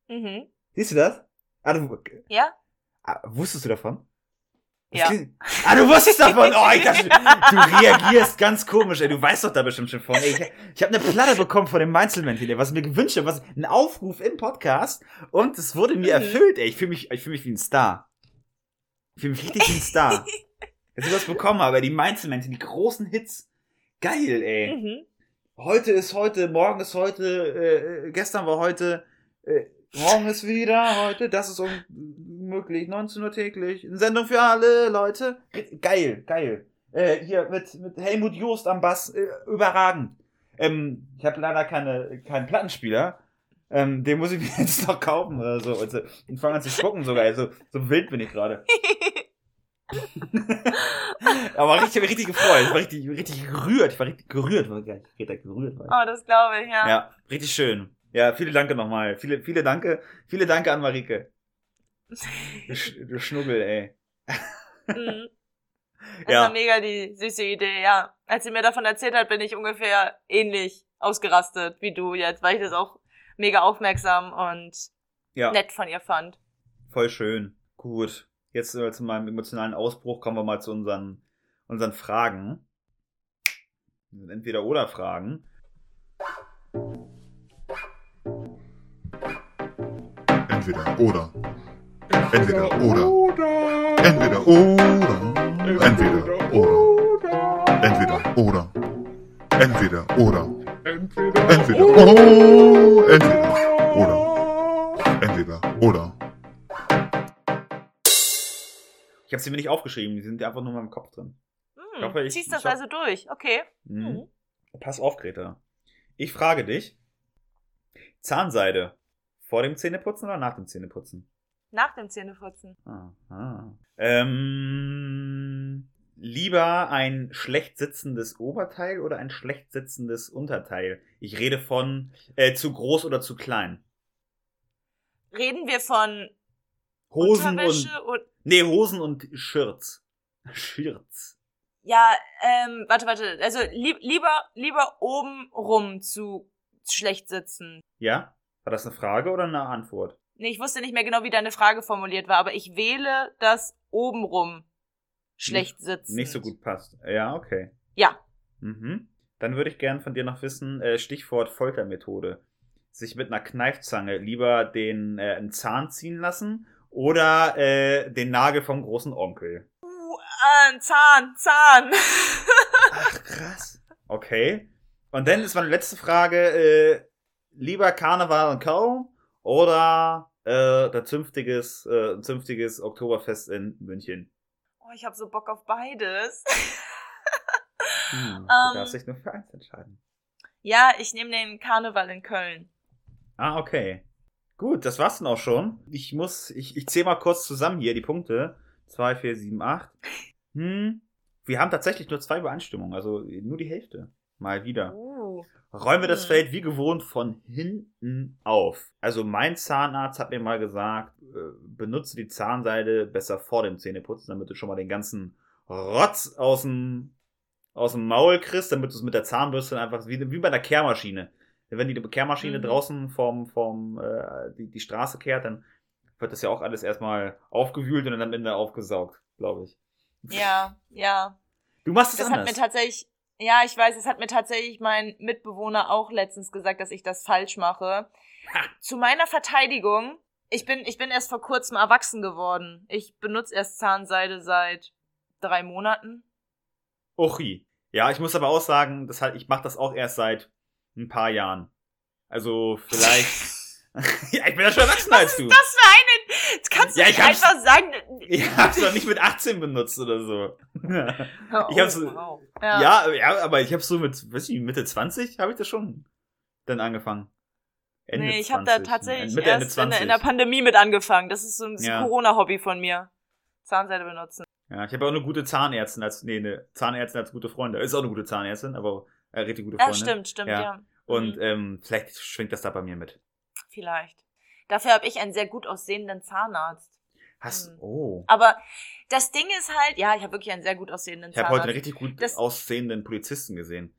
[SPEAKER 3] Mhm.
[SPEAKER 2] Siehst du das? Ah, du,
[SPEAKER 3] Ja?
[SPEAKER 2] ah, wusstest du davon? Das
[SPEAKER 3] Ja.
[SPEAKER 2] klingt- Ah, du wusstest davon. Oh, ich dachte, du reagierst ganz komisch, ey. Du weißt doch da bestimmt schon von. Ey, ich ich habe eine Platte bekommen von dem Mainzelventiler, was ich mir gewünscht habe, was ein Aufruf im Podcast und es wurde mir
[SPEAKER 3] Mhm.
[SPEAKER 2] erfüllt, ey. Ich fühle mich, ich fühle mich wie ein Star. Ich fühle mich richtig wie ein Star. Dass ich was bekommen habe, die Mainzelmännchen, die großen Hits. Geil, ey.
[SPEAKER 3] Mhm.
[SPEAKER 2] Heute ist heute, morgen ist heute, äh, äh, gestern war heute, äh, morgen ist wieder heute, das ist unmöglich, 19 Uhr täglich, eine Sendung für alle Leute. Geil, geil. Äh, hier mit, mit Helmut Joost am Bass, äh, überragend. Ähm, ich habe leider keine, keinen Plattenspieler. Ähm, den muss ich mir jetzt noch kaufen oder so. Und, so- und fange an zu spucken sogar. Also, so wild bin ich gerade. Aber richtig, ich richtig gefreut. Ich war richtig, richtig gerührt. Ich war richtig gerührt. War gar nicht richtig gerührt. War ich.
[SPEAKER 3] Oh, das glaube ich, ja.
[SPEAKER 2] Ja, richtig schön. Ja, viele Danke nochmal. Viele, viele Danke. Viele Danke an Marike. Du, Sch- du Schnuggel, ey.
[SPEAKER 3] Mhm. Das
[SPEAKER 2] Ja.
[SPEAKER 3] war mega die süße Idee, ja. Als sie mir davon erzählt hat, bin ich ungefähr ähnlich ausgerastet wie du jetzt, weil ich das auch mega aufmerksam und
[SPEAKER 2] Ja,
[SPEAKER 3] nett von ihr fand.
[SPEAKER 2] voll schön. Gut. Jetzt äh, zu meinem emotionalen Ausbruch kommen wir mal zu unseren, unseren Fragen. Entweder oder Fragen.
[SPEAKER 1] Entweder oder. Entweder oder. Entweder oder. Entweder oder. Entweder oder. Entweder oder. Entweder oh, entweder oder. Entweder oder.
[SPEAKER 2] Ich habe sie mir nicht aufgeschrieben, die sind einfach nur in meinem Kopf drin.
[SPEAKER 3] Hm,
[SPEAKER 2] hoffe, ich-
[SPEAKER 3] ziehst das
[SPEAKER 2] ich
[SPEAKER 3] also durch, okay.
[SPEAKER 2] Mhm. Pass auf, Greta. Ich frage dich: Zahnseide. Vor dem Zähneputzen oder nach dem Zähneputzen?
[SPEAKER 3] Nach dem Zähneputzen.
[SPEAKER 2] Aha. Ähm, lieber ein schlecht sitzendes Oberteil oder ein schlecht sitzendes Unterteil? Ich rede von äh, zu groß oder zu klein.
[SPEAKER 3] Reden wir von
[SPEAKER 2] Hosen
[SPEAKER 3] Unterwäsche
[SPEAKER 2] und.
[SPEAKER 3] und
[SPEAKER 2] Nee, Hosen und Shirts. Shirts.
[SPEAKER 3] Ja, ähm, warte, warte. Also lieb, lieber, lieber oben rum zu schlecht sitzen.
[SPEAKER 2] Ja? War das eine Frage oder eine Antwort?
[SPEAKER 3] Nee, ich wusste nicht mehr genau, wie deine Frage formuliert war, aber ich wähle das obenrum schlecht sitzen.
[SPEAKER 2] Nicht so gut passt. Ja, okay.
[SPEAKER 3] Ja.
[SPEAKER 2] Mhm. Dann würde ich gern von dir noch wissen, äh, Stichwort Foltermethode. Sich mit einer Kneifzange lieber den äh, einen Zahn ziehen lassen oder äh, den Nagel vom großen Onkel.
[SPEAKER 3] Uh, äh, Zahn, Zahn.
[SPEAKER 2] Ach, krass. Okay. Und dann ist meine letzte Frage, äh, lieber Karneval und Köln oder äh, der zünftiges, äh, zünftiges Oktoberfest in München?
[SPEAKER 3] Oh, ich habe so Bock auf beides.
[SPEAKER 2] Hm,
[SPEAKER 3] Ähm.
[SPEAKER 2] du darfst dich nur für eins entscheiden.
[SPEAKER 3] ja, ich nehme den Karneval in Köln.
[SPEAKER 2] Ah, okay. Gut, das war's dann auch schon. Ich muss, ich, ich zähle mal kurz zusammen hier die Punkte. 2, 4, 7, 8. Hm. Wir haben tatsächlich nur zwei Übereinstimmungen, also nur die Hälfte. Mal wieder.
[SPEAKER 3] Uh.
[SPEAKER 2] Räumen wir das
[SPEAKER 3] Hm.
[SPEAKER 2] Feld wie gewohnt von hinten auf. Also mein Zahnarzt hat mir mal gesagt, äh, benutze die Zahnseide besser vor dem Zähneputzen, damit du schon mal den ganzen Rotz aus dem, aus dem Maul kriegst, damit du es mit der Zahnbürste einfach, wie, wie bei der Kehrmaschine. Wenn die Kehrmaschine
[SPEAKER 3] Mhm.
[SPEAKER 2] draußen vom, vom, äh, die, die Straße kehrt, dann wird das ja auch alles erstmal aufgewühlt und dann am Ende aufgesaugt, glaube ich.
[SPEAKER 3] Ja, ja.
[SPEAKER 2] Du machst es
[SPEAKER 3] Das hat
[SPEAKER 2] anders.
[SPEAKER 3] mir tatsächlich, ja, ich weiß, es hat mir tatsächlich mein Mitbewohner auch letztens gesagt, dass ich das falsch mache.
[SPEAKER 2] Ha.
[SPEAKER 3] Zu meiner Verteidigung, ich bin, ich bin erst vor kurzem erwachsen geworden. Ich benutze erst Zahnseide seit drei Monaten.
[SPEAKER 2] Ochi. Ja, ich muss aber auch sagen, das halt, ich mache das auch erst seit ein paar Jahren. Also vielleicht. ja, ich bin ja schon erwachsener als du.
[SPEAKER 3] Was für eine, das kannst du
[SPEAKER 2] Ja,
[SPEAKER 3] nicht einfach sagen.
[SPEAKER 2] Ich hab's doch nicht mit 18 benutzt oder so.
[SPEAKER 3] Oh,
[SPEAKER 2] Ich hab's-
[SPEAKER 3] wow. Ja.
[SPEAKER 2] ja, ja, aber ich hab's so mit, weiß ich, Mitte 20 habe ich das schon dann angefangen. Ende
[SPEAKER 3] nee, ich habe da
[SPEAKER 2] 20,
[SPEAKER 3] tatsächlich
[SPEAKER 2] Mitte,
[SPEAKER 3] erst in der, in der
[SPEAKER 2] 20.
[SPEAKER 3] Pandemie mit angefangen. Das ist so ein
[SPEAKER 2] Ja.
[SPEAKER 3] Corona-Hobby von mir. Zahnseide benutzen.
[SPEAKER 2] Ja, ich habe auch eine gute Zahnärztin als, nee, eine Zahnärztin als gute Freundin. Ist auch eine gute Zahnärztin, aber äh, richtig gute
[SPEAKER 3] Ja,
[SPEAKER 2] Freundin.
[SPEAKER 3] stimmt, stimmt,
[SPEAKER 2] Ja.
[SPEAKER 3] ja.
[SPEAKER 2] Und
[SPEAKER 3] Mhm.
[SPEAKER 2] ähm, vielleicht schwingt das da bei mir mit.
[SPEAKER 3] Vielleicht. Dafür habe ich einen sehr gut aussehenden Zahnarzt.
[SPEAKER 2] Hast,
[SPEAKER 3] Mhm.
[SPEAKER 2] oh.
[SPEAKER 3] Aber das Ding ist halt, ja, ich habe wirklich einen sehr gut aussehenden
[SPEAKER 2] Ich habe
[SPEAKER 3] Zahnarzt.
[SPEAKER 2] heute einen richtig gut
[SPEAKER 3] Das-
[SPEAKER 2] aussehenden Polizisten gesehen.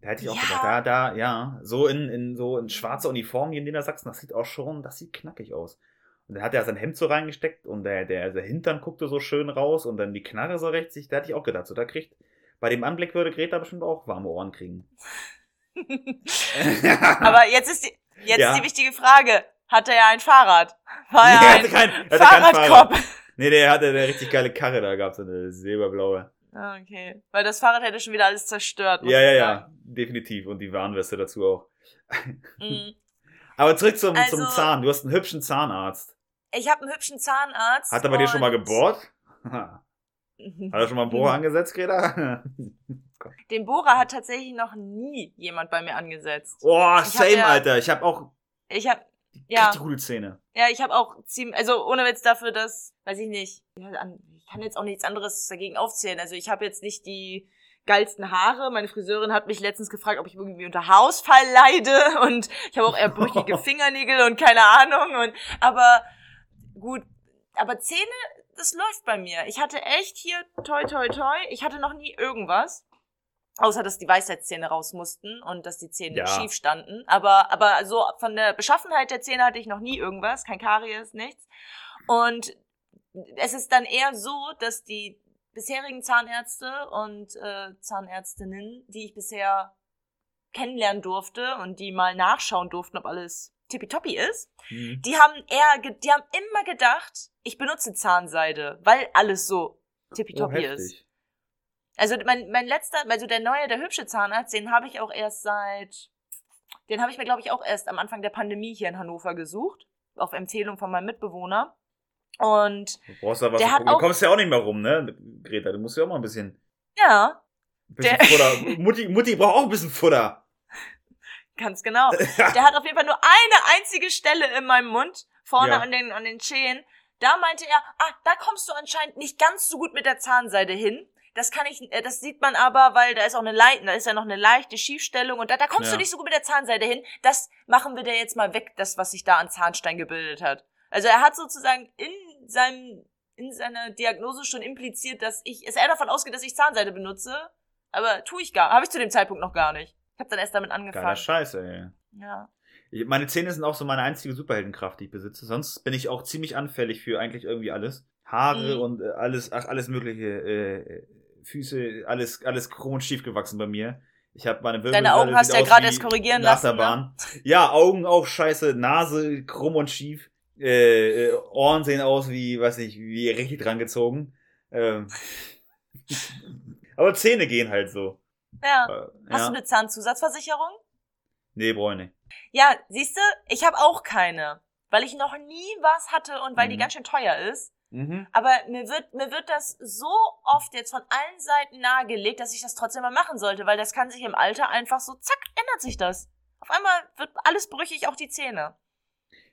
[SPEAKER 2] Da hätte ich auch
[SPEAKER 3] Ja.
[SPEAKER 2] gedacht, da, da, ja, so in, in so in schwarzer Uniform hier in Niedersachsen, das sieht auch schon, das sieht knackig aus. Und dann hat er sein Hemd so reingesteckt und der, der, der Hintern guckte so schön raus und dann die Knarre so rechts, da hätte ich auch gedacht, so da kriegt, bei dem Anblick würde Greta bestimmt auch warme Ohren kriegen.
[SPEAKER 3] Aber jetzt ist die, jetzt
[SPEAKER 2] Ja.
[SPEAKER 3] ist die wichtige Frage. Hat er ja ein Fahrrad? War
[SPEAKER 2] Nee,
[SPEAKER 3] er
[SPEAKER 2] er
[SPEAKER 3] ein
[SPEAKER 2] hatte kein, hatte kein Fahrrad. Nee, der hatte eine richtig geile Karre da gehabt, so eine silberblaue.
[SPEAKER 3] Ah, Okay. Weil das Fahrrad hätte schon wieder alles zerstört.
[SPEAKER 2] Ja, ja, ja, definitiv. Und die Warnweste dazu auch.
[SPEAKER 3] Mhm.
[SPEAKER 2] Aber zurück zum, zum
[SPEAKER 3] Also-
[SPEAKER 2] Zahn. Du hast einen hübschen Zahnarzt.
[SPEAKER 3] Ich habe einen hübschen Zahnarzt.
[SPEAKER 2] Hat er bei dir schon mal gebohrt? Hat er schon mal einen Bohrer angesetzt, Greta?
[SPEAKER 3] Den Bohrer hat tatsächlich noch nie jemand bei mir angesetzt.
[SPEAKER 2] Boah,
[SPEAKER 3] Ich
[SPEAKER 2] same,
[SPEAKER 3] ja-
[SPEAKER 2] Alter. Ich habe auch
[SPEAKER 3] Ich habe ja,
[SPEAKER 2] richtig gute
[SPEAKER 3] ja, ich habe auch ziemlich, also ohne Witz dafür, dass, weiß ich nicht, ich kann jetzt auch nichts anderes dagegen aufzählen. Also ich habe jetzt nicht die geilsten Haare. Meine Friseurin hat mich letztens gefragt, ob ich irgendwie unter Haarausfall leide und ich habe auch eher brüchige Fingernägel und keine Ahnung und aber gut, aber Zähne, das läuft bei mir. Ich hatte echt hier toi toi toi, ich hatte noch nie irgendwas. Außer, dass die Weisheitszähne raus mussten und dass die Zähne
[SPEAKER 2] Ja.
[SPEAKER 3] schief standen. Aber, aber so von der Beschaffenheit der Zähne hatte ich noch nie irgendwas. Kein Karies, nichts. Und es ist dann eher so, dass die bisherigen Zahnärzte und äh, Zahnärztinnen, die ich bisher kennenlernen durfte und die mal nachschauen durften, ob alles tippitoppi ist,
[SPEAKER 2] Hm.
[SPEAKER 3] die haben eher, die haben immer gedacht, ich benutze Zahnseide, weil alles so
[SPEAKER 2] Oh,
[SPEAKER 3] tippitoppi ist. Also mein, mein letzter, also der neue, der hübsche Zahnarzt, den habe ich auch erst seit, den habe ich mir glaube ich auch erst am Anfang der Pandemie hier in Hannover gesucht, auf Empfehlung von meinem Mitbewohner. Und
[SPEAKER 2] Du brauchst da was.
[SPEAKER 3] Der hat
[SPEAKER 2] gucken. Du
[SPEAKER 3] auch-
[SPEAKER 2] kommst ja auch nicht mehr rum, ne, Greta? Du musst ja auch mal ein bisschen,
[SPEAKER 3] ja,
[SPEAKER 2] ein bisschen
[SPEAKER 3] Der-
[SPEAKER 2] Futter. Mutti, Mutti braucht auch ein bisschen Futter.
[SPEAKER 3] ganz genau. Der hat auf jeden Fall nur eine einzige Stelle in meinem Mund, vorne
[SPEAKER 2] Ja.
[SPEAKER 3] an den, an den Zähnen. Da meinte er, ah, da kommst du anscheinend nicht ganz so gut mit der Zahnseide hin. Das kann ich, äh, das sieht man aber, weil da ist auch eine Leiten, da ist ja noch eine leichte Schiefstellung und da, da kommst
[SPEAKER 2] Ja.
[SPEAKER 3] du nicht so gut mit der Zahnseide hin. Das machen wir dir jetzt mal weg, das, was sich da an Zahnstein gebildet hat. Also er hat sozusagen in seinem, in seiner Diagnose schon impliziert, dass ich, ist er davon ausgeht, dass ich Zahnseide benutze, aber tue ich gar, habe ich zu dem Zeitpunkt noch gar nicht. Ich habe dann erst damit
[SPEAKER 2] Geiler
[SPEAKER 3] angefangen.
[SPEAKER 2] Scheiße, ey.
[SPEAKER 3] Ja.
[SPEAKER 2] Meine Zähne sind auch so meine einzige Superheldenkraft, die ich besitze. Sonst bin ich auch ziemlich anfällig für eigentlich irgendwie alles. Haare
[SPEAKER 3] Mhm.
[SPEAKER 2] und äh, alles, ach, alles mögliche, äh, Füße, alles, alles krumm und schief gewachsen bei mir. Ich habe meine Wirbelsäule
[SPEAKER 3] Deine Augen hast du ja gerade erst korrigieren lassen, ne?
[SPEAKER 2] Ja, Augen auch scheiße, Nase krumm und schief. Äh, äh, Ohren sehen aus wie, weiß nicht, wie richtig dran gezogen. Ähm. Aber Zähne gehen halt so.
[SPEAKER 3] Ja.
[SPEAKER 2] Äh,
[SPEAKER 3] Hast
[SPEAKER 2] ja.
[SPEAKER 3] du eine Zahnzusatzversicherung?
[SPEAKER 2] Nee, nicht.
[SPEAKER 3] Ja, siehst du, ich habe auch keine, weil ich noch nie was hatte und weil die
[SPEAKER 2] Mhm.
[SPEAKER 3] ganz schön teuer ist.
[SPEAKER 2] Mhm.
[SPEAKER 3] Aber mir wird, mir wird das so oft jetzt von allen Seiten nahegelegt, dass ich das trotzdem mal machen sollte, weil das kann sich im Alter einfach so, zack, ändert sich das. Auf einmal wird alles brüchig, auch die Zähne.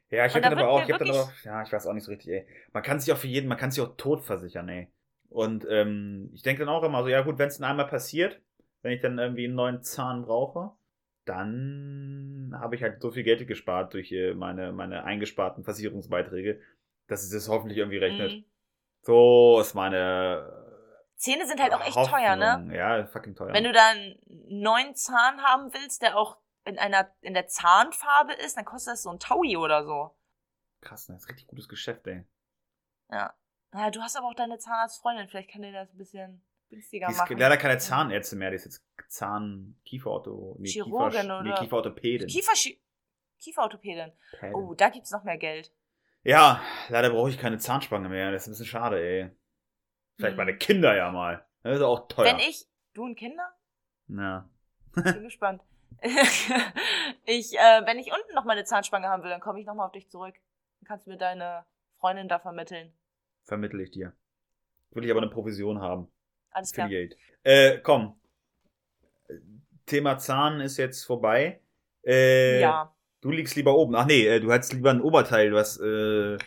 [SPEAKER 2] Ja, ich hab
[SPEAKER 3] da
[SPEAKER 2] dann aber auch, ich hab dann aber, ja, ich weiß auch nicht so richtig, ey. Man kann sich auch für jeden, man kann sich auch tot versichern, ey. Und ähm, ich denke dann auch immer so, ja gut, wenn es dann einmal passiert, wenn ich dann irgendwie einen neuen Zahn brauche, dann habe ich halt so viel Geld gespart durch äh, meine, meine eingesparten Versicherungsbeiträge, dass es das hoffentlich irgendwie rechnet.
[SPEAKER 3] Mhm.
[SPEAKER 2] So ist meine
[SPEAKER 3] Zähne sind halt auch echt
[SPEAKER 2] Hoffnung.
[SPEAKER 3] teuer, ne?
[SPEAKER 2] Ja, fucking teuer.
[SPEAKER 3] Wenn du da einen neuen Zahn haben willst, der auch in einer, in der Zahnfarbe ist, dann kostet das so ein Taui oder so.
[SPEAKER 2] Krass, ne? Das ist richtig gutes Geschäft, ey.
[SPEAKER 3] Ja. Ja, du hast aber auch deine Zahnarztfreundin, vielleicht kann dir das ein bisschen günstiger
[SPEAKER 2] Die ist
[SPEAKER 3] machen.
[SPEAKER 2] leider keine Zahnärzte mehr, die ist jetzt Zahn, Kieferortho, nee,
[SPEAKER 3] Chirurgin
[SPEAKER 2] Kiefer, nee,
[SPEAKER 3] oder-
[SPEAKER 2] Kieferorthopädin.
[SPEAKER 3] Kiefer Kieferorthopädin.
[SPEAKER 2] Pädin.
[SPEAKER 3] Oh, da gibt's noch mehr Geld.
[SPEAKER 2] Ja, leider brauche ich keine Zahnspange mehr. Das ist ein bisschen schade, ey. Vielleicht
[SPEAKER 3] Hm.
[SPEAKER 2] meine Kinder ja mal. Das ist auch teuer.
[SPEAKER 3] Wenn ich, du und Kinder?
[SPEAKER 2] Ja.
[SPEAKER 3] Bin gespannt. ich, äh, wenn ich unten noch mal eine Zahnspange haben will, dann komme ich noch mal auf dich zurück. Dann kannst du mir deine Freundin da vermitteln.
[SPEAKER 2] Vermittle ich dir. Will ich aber eine Provision haben.
[SPEAKER 3] Alles klar.
[SPEAKER 2] Äh, komm. Thema Zahn ist jetzt vorbei. Äh,
[SPEAKER 3] Ja.
[SPEAKER 2] Du liegst lieber oben. Ach nee, äh, du hättest lieber ein Oberteil, was, äh,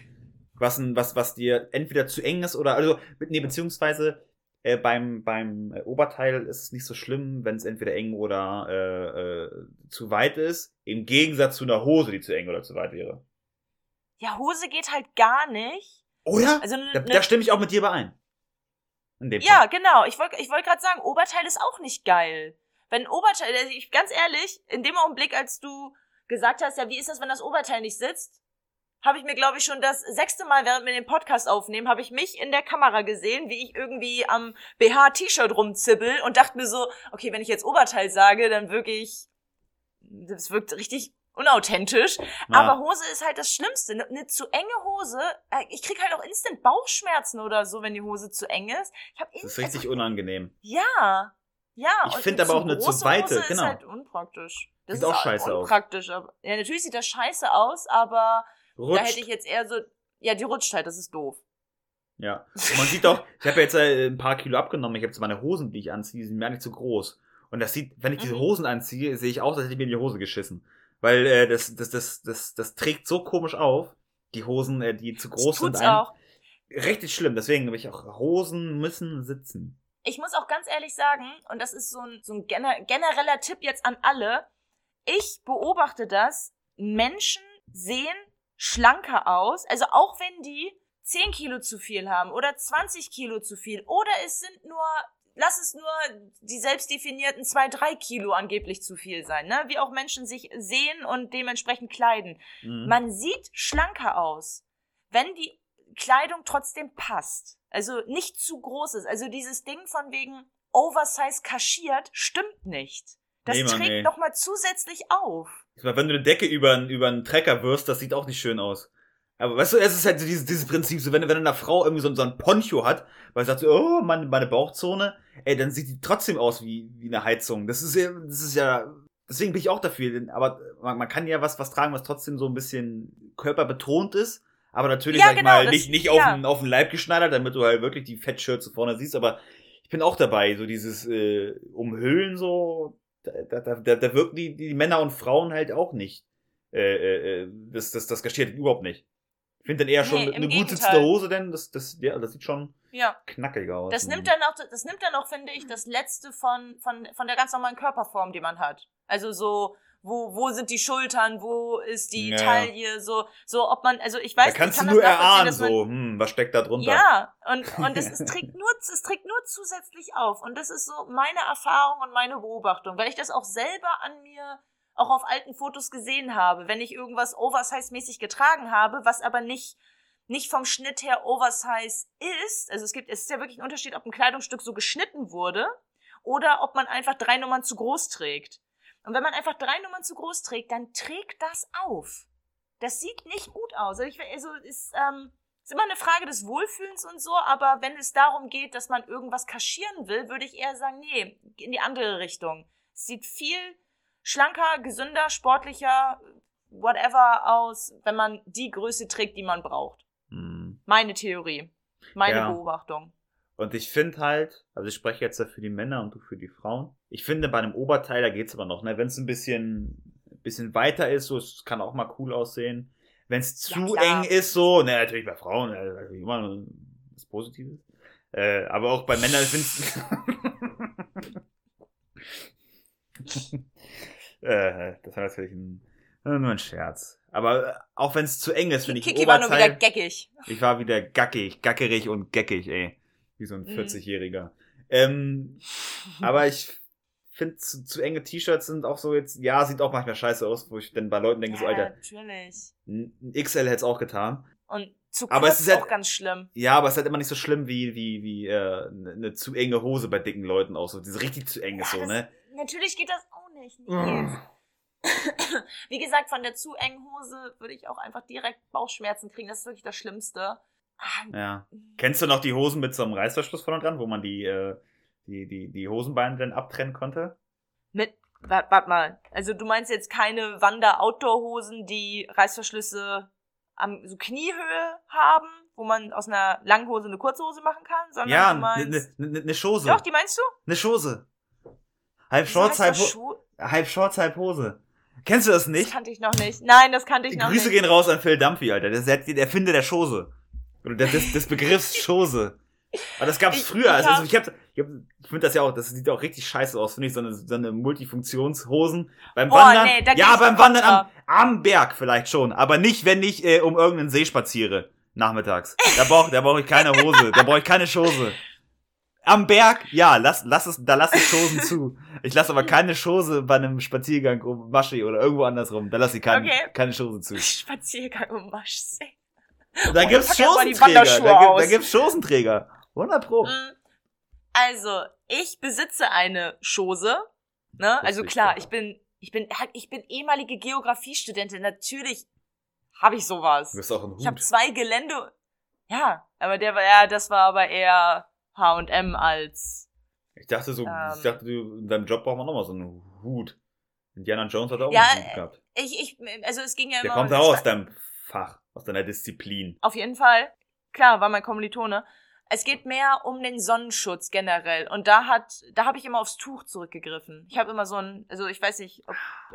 [SPEAKER 2] was, was, was dir entweder zu eng ist oder, also, nee, beziehungsweise äh, beim, beim äh, Oberteil ist es nicht so schlimm, wenn es entweder eng oder äh, äh, zu weit ist. Im Gegensatz zu einer Hose, die zu eng oder zu weit wäre.
[SPEAKER 3] Ja, Hose geht halt gar nicht.
[SPEAKER 2] Oh ja?
[SPEAKER 3] Also ne,
[SPEAKER 2] Da,
[SPEAKER 3] ne,
[SPEAKER 2] da stimme ich auch mit dir überein. In dem
[SPEAKER 3] Ja,
[SPEAKER 2] Punkt.
[SPEAKER 3] genau. Ich wollte ich wollt gerade sagen, Oberteil ist auch nicht geil. Wenn Oberteil, also ich, ganz ehrlich, in dem Augenblick, als du gesagt hast, ja, wie ist das, wenn das Oberteil nicht sitzt, habe ich mir, glaube ich, schon das sechste Mal, während wir den Podcast aufnehmen, habe ich mich in der Kamera gesehen, wie ich irgendwie am BH-T-Shirt rumzibbel und dachte mir so, okay, wenn ich jetzt Oberteil sage, dann wirklich, das wirkt richtig unauthentisch.
[SPEAKER 2] Ja.
[SPEAKER 3] Aber Hose ist halt das Schlimmste. Eine ne zu enge Hose, äh, ich krieg halt auch instant Bauchschmerzen oder so, wenn die Hose zu eng ist. Ich hab
[SPEAKER 2] das ist
[SPEAKER 3] instant-
[SPEAKER 2] richtig unangenehm.
[SPEAKER 3] ja, ja.
[SPEAKER 2] Ich finde aber auch eine zu weite,
[SPEAKER 3] Hose ist
[SPEAKER 2] genau.
[SPEAKER 3] halt unpraktisch. Das
[SPEAKER 2] Sieht
[SPEAKER 3] ist
[SPEAKER 2] auch scheiße aus.
[SPEAKER 3] unpraktisch. Aber, ja, natürlich sieht das scheiße aus, aber da hätte
[SPEAKER 2] Rutscht.
[SPEAKER 3] ich jetzt eher so, ja, die rutscht halt, das ist doof.
[SPEAKER 2] Ja. Und man sieht auch, ich habe jetzt äh, ein paar Kilo abgenommen. Ich habe jetzt meine Hosen, die ich anziehe, die sind mir nicht zu groß. Und das sieht, wenn ich diese
[SPEAKER 3] Mhm.
[SPEAKER 2] Hosen anziehe, sehe ich aus, als hätte ich mir in die Hose geschissen. Weil äh, das, das, das, das, das trägt so komisch auf. Die Hosen, äh, die zu groß sind.
[SPEAKER 3] auch.
[SPEAKER 2] Richtig schlimm. Deswegen habe ich auch Hosen müssen sitzen.
[SPEAKER 3] Ich muss auch ganz ehrlich sagen, und das ist so ein, so ein gener genereller Tipp jetzt an alle, ich beobachte das, Menschen sehen schlanker aus, also auch wenn die 10 Kilo zu viel haben oder 20 Kilo zu viel oder es sind nur, lass es nur die selbst definierten 2, 3 Kilo angeblich zu viel sein, ne? wie auch Menschen sich sehen und dementsprechend kleiden.
[SPEAKER 2] Mhm.
[SPEAKER 3] Man sieht schlanker aus, wenn die Kleidung trotzdem passt. Also nicht zu groß ist. Also dieses Ding von wegen Oversize kaschiert stimmt nicht. Das
[SPEAKER 2] Nee, Mann,
[SPEAKER 3] trägt
[SPEAKER 2] nee.
[SPEAKER 3] noch mal zusätzlich auf.
[SPEAKER 2] Ich meine, Wenn du eine Decke über, einen- über einen Trecker wirst, das sieht auch nicht schön aus. Aber weißt du, es ist halt so dieses, dieses Prinzip, so wenn, wenn eine Frau irgendwie so, so ein Poncho hat, weil sie sagt so, oh, meine, meine Bauchzone, ey, dann sieht die trotzdem aus wie, wie eine Heizung. Das ist ja, das ist ja, deswegen bin ich auch dafür. Aber man, man kann ja was, was tragen, was trotzdem so ein bisschen körperbetont ist. Aber natürlich,
[SPEAKER 3] Ja,
[SPEAKER 2] sag ich
[SPEAKER 3] genau,
[SPEAKER 2] mal,
[SPEAKER 3] das-
[SPEAKER 2] nicht, nicht
[SPEAKER 3] ja.
[SPEAKER 2] auf, den, auf den Leib geschneidert, damit du halt wirklich die Fettshirts vorne siehst. Aber ich bin auch dabei, so dieses äh, Umhüllen so, da, da, da, da wirken die, die Männer und Frauen halt auch nicht. Äh, äh, äh, das, das, das kaschiert überhaupt nicht. Ich finde dann eher schon
[SPEAKER 3] Nee,
[SPEAKER 2] eine gut sitzende Hose, denn das, das, ja, das sieht schon
[SPEAKER 3] Ja.
[SPEAKER 2] knackig aus.
[SPEAKER 3] Das nimmt dann auch, das nimmt dann auch, finde ich, das letzte von, von, von der ganz normalen Körperform, die man hat. Also so, wo, wo sind die Schultern, wo ist die
[SPEAKER 2] Ja.
[SPEAKER 3] Taille, so, so, ob man, also ich
[SPEAKER 2] da
[SPEAKER 3] weiß,
[SPEAKER 2] kannst
[SPEAKER 3] ich kann
[SPEAKER 2] du nur erahnen, so, hm, was steckt da drunter?
[SPEAKER 3] Ja, und, und es, es, trägt nur, es trägt nur zusätzlich auf. Und das ist so meine Erfahrung und meine Beobachtung, weil ich das auch selber an mir auch auf alten Fotos gesehen habe, wenn ich irgendwas Oversize-mäßig getragen habe, was aber nicht, nicht vom Schnitt her Oversize ist. Also es gibt, es ist ja wirklich ein Unterschied, ob ein Kleidungsstück so geschnitten wurde oder ob man einfach drei Nummern zu groß trägt. Und wenn man einfach drei Nummern zu groß trägt, dann trägt das auf. Das sieht nicht gut aus. Also, ich, also ist, ähm, Ist immer eine Frage des Wohlfühlens und so, aber wenn es darum geht, dass man irgendwas kaschieren will, würde ich eher sagen, nee, in die andere Richtung. Es sieht viel schlanker, gesünder, sportlicher, whatever aus, wenn man die Größe trägt, die man braucht.
[SPEAKER 2] Hm.
[SPEAKER 3] Meine Theorie. Meine
[SPEAKER 2] Ja.
[SPEAKER 3] Beobachtung.
[SPEAKER 2] Und ich finde halt, also ich spreche jetzt ja für die Männer und du für die Frauen. Ich finde, bei einem Oberteil, da geht's aber noch, ne? Wenn es ein bisschen, bisschen weiter ist, so, es kann auch mal cool aussehen. Wenn es
[SPEAKER 3] Ja,
[SPEAKER 2] zu
[SPEAKER 3] klar.
[SPEAKER 2] eng ist, so, ne, natürlich bei Frauen, äh, natürlich immer was Positives. Äh, aber auch bei Männern, ich finde äh, das war natürlich ein, äh, nur ein Scherz. Aber äh, auch wenn es zu eng ist, finde ich
[SPEAKER 3] Kiki war nur wieder
[SPEAKER 2] Oberteil.
[SPEAKER 3] geckig.
[SPEAKER 2] Ich war wieder gackig, gackerig und geckig, ey. Wie so ein
[SPEAKER 3] Mhm.
[SPEAKER 2] 40-Jähriger. Ähm, aber ich finde, zu, zu enge T-Shirts sind auch so jetzt, ja, sieht auch manchmal scheiße aus, wo ich dann bei Leuten denke, so,
[SPEAKER 3] ja,
[SPEAKER 2] Alter,
[SPEAKER 3] natürlich.
[SPEAKER 2] ein XL hätte es auch getan.
[SPEAKER 3] Und zu
[SPEAKER 2] Aber
[SPEAKER 3] kurz
[SPEAKER 2] es ist halt-
[SPEAKER 3] auch ganz schlimm.
[SPEAKER 2] Ja, aber es ist halt immer nicht so schlimm wie, wie, wie äh, eine zu enge Hose bei dicken Leuten auch so. Diese richtig zu eng ist
[SPEAKER 3] Ja,
[SPEAKER 2] so, ne?
[SPEAKER 3] Natürlich geht das auch nicht. Nils. Wie gesagt, von der zu engen Hose würde ich auch einfach direkt Bauchschmerzen kriegen. Das ist wirklich das Schlimmste. Ah,
[SPEAKER 2] Ja. Kennst du noch die Hosen mit so einem Reißverschluss vorne dran, wo man die, äh, die, die, die Hosenbeine dann abtrennen konnte?
[SPEAKER 3] Mit, warte wart mal. Also du meinst jetzt keine Wander-Outdoor-Hosen, die Reißverschlüsse am so Kniehöhe haben, wo man aus einer langen Hose eine kurze Hose machen kann, sondern
[SPEAKER 2] Ja,
[SPEAKER 3] du
[SPEAKER 2] eine
[SPEAKER 3] meinst...
[SPEAKER 2] ne, ne, ne Schose.
[SPEAKER 3] Doch, die meinst du?
[SPEAKER 2] Eine Schose. Halb Shorts, halb,
[SPEAKER 3] das
[SPEAKER 2] Ho halb Shorts, halb Hose. Kennst du das
[SPEAKER 3] Das
[SPEAKER 2] nicht?
[SPEAKER 3] kannte ich noch nicht. Nein, das kannte ich noch
[SPEAKER 2] Grüße
[SPEAKER 3] nicht.
[SPEAKER 2] gehen raus an Phil Dumpy, Alter. Der ist der, der Erfinder der Schose. Oder des, des, Begriffs Schose. Aber das gab's
[SPEAKER 3] Ich-
[SPEAKER 2] früher.
[SPEAKER 3] ich
[SPEAKER 2] Also
[SPEAKER 3] hab-
[SPEAKER 2] ich, hab, ich, hab, ich finde das ja auch, das sieht auch richtig scheiße aus, finde ich, so eine, so eine Multifunktionshosen. Beim
[SPEAKER 3] Oh,
[SPEAKER 2] Wandern,
[SPEAKER 3] nee, da
[SPEAKER 2] ja, beim Wandern am, am Berg vielleicht schon, aber nicht, wenn ich äh, um irgendeinen See spaziere, nachmittags. Da brauche da brauch ich keine Hose, da brauche ich keine Schose. Am Berg, ja, lass, lass es, da lass ich Schosen zu. Ich lasse aber keine Schose bei einem Spaziergang um Maschi oder irgendwo andersrum. Da lasse ich kein,
[SPEAKER 3] Okay.
[SPEAKER 2] keine Schose zu.
[SPEAKER 3] Spaziergang um Maschsee.
[SPEAKER 2] Da gibt's Schosenträger. Da, da gibt's Schosenträger. 100 Pro.
[SPEAKER 3] Mm, Also, ich besitze eine Schose. Ne? Also klar, ich bin, ich bin, ich bin ehemalige Geografiestudentin. Natürlich habe ich sowas.
[SPEAKER 2] Du bist auch ein
[SPEAKER 3] Ich habe
[SPEAKER 2] Hut.
[SPEAKER 3] zwei Gelände. Ja, aber der war ja, das war aber eher H&M als.
[SPEAKER 2] Ich dachte so,
[SPEAKER 3] Ähm.
[SPEAKER 2] ich dachte, du, in deinem Job braucht man nochmal so einen Hut. Indiana Jones hat auch
[SPEAKER 3] Ja,
[SPEAKER 2] einen Hut gehabt.
[SPEAKER 3] Ich, ich, also es ging ja
[SPEAKER 2] Der
[SPEAKER 3] immer.
[SPEAKER 2] kommt
[SPEAKER 3] es
[SPEAKER 2] auch aus deinem Fach, aus deiner Disziplin.
[SPEAKER 3] Auf jeden Fall. Klar, war mein Kommilitone. Es geht mehr um den Sonnenschutz generell. Und da hat, da habe ich immer aufs Tuch zurückgegriffen. Ich habe immer so ein, also ich weiß nicht,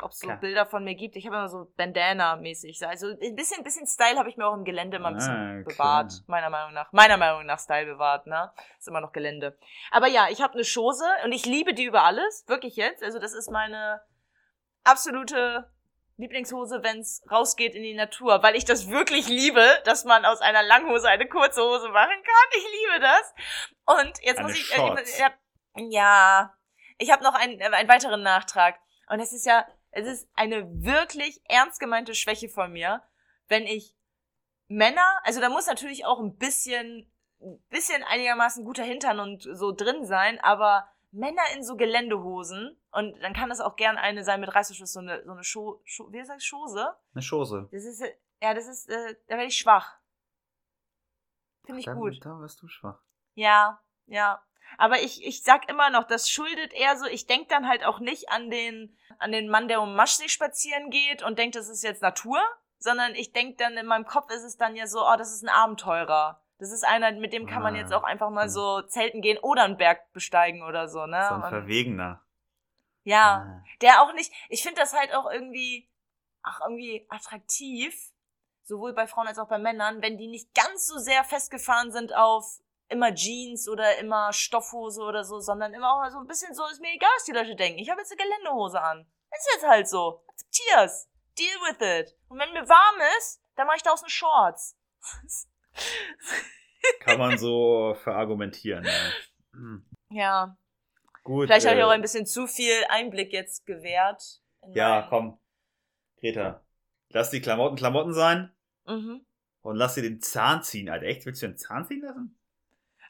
[SPEAKER 3] ob es so
[SPEAKER 2] Klar.
[SPEAKER 3] Bilder von mir gibt. Ich habe immer so Bandana-mäßig. Also ein bisschen, bisschen Style habe ich mir auch im Gelände immer ein bisschen
[SPEAKER 2] Ah,
[SPEAKER 3] bewahrt. Meiner Meinung nach. Meiner Meinung nach Style bewahrt, ne? Ist immer noch Gelände. Aber ja, ich habe eine Schose und ich liebe die über alles. Wirklich jetzt. Also das ist meine absolute Lieblingshose, wenn's rausgeht in die Natur, weil ich das wirklich liebe, dass man aus einer Langhose eine kurze Hose machen kann. Ich liebe das. Und jetzt
[SPEAKER 2] Eine
[SPEAKER 3] muss ich äh, ja, ja, ich habe noch einen, äh, einen weiteren Nachtrag und es ist ja, es ist eine wirklich ernst gemeinte Schwäche von mir, wenn ich Männer, also da muss natürlich auch ein bisschen ein bisschen einigermaßen guter Hintern und so drin sein, aber Männer in so Geländehosen und dann kann das auch gern eine sein mit Reißverschluss, so eine, so eine Scho, Scho wie heißt das, Schose?
[SPEAKER 2] Eine Schose.
[SPEAKER 3] Das ist, äh, ja, das ist, äh, da werde ich schwach. Finde ich
[SPEAKER 2] da,
[SPEAKER 3] gut.
[SPEAKER 2] Da wirst du schwach.
[SPEAKER 3] Ja, ja. Aber ich, ich sag immer noch, das schuldet eher so, ich denk dann halt auch nicht an den, an den Mann, der um Maschsee spazieren geht und denkt, das ist jetzt Natur, sondern ich denk dann in meinem Kopf ist es dann ja so, oh, das ist ein Abenteurer. Das ist einer, mit dem kann man
[SPEAKER 2] Ah,
[SPEAKER 3] jetzt auch einfach mal so zelten gehen oder einen Berg besteigen oder so, ne?
[SPEAKER 2] So ein Verwegener.
[SPEAKER 3] ja,
[SPEAKER 2] Ah.
[SPEAKER 3] der auch nicht, ich finde das halt auch irgendwie, ach, irgendwie attraktiv, sowohl bei Frauen als auch bei Männern, wenn die nicht ganz so sehr festgefahren sind auf immer Jeans oder immer Stoffhose oder so, sondern immer auch mal so ein bisschen so, ist mir egal, was die Leute denken. Ich habe jetzt eine Geländehose an. Ist jetzt halt so. Akzeptier's. Deal with it. Und wenn mir warm ist, dann mache ich daraus eine Shorts.
[SPEAKER 2] Kann man so verargumentieren. Ja. Hm.
[SPEAKER 3] ja.
[SPEAKER 2] Gut.
[SPEAKER 3] Vielleicht habe ich
[SPEAKER 2] äh,
[SPEAKER 3] auch ein bisschen zu viel Einblick jetzt gewährt.
[SPEAKER 2] Ja, komm. Greta. Lass die Klamotten Klamotten sein
[SPEAKER 3] Mhm.
[SPEAKER 2] und lass dir den Zahn ziehen, Alter. Echt? Willst du den Zahn ziehen lassen?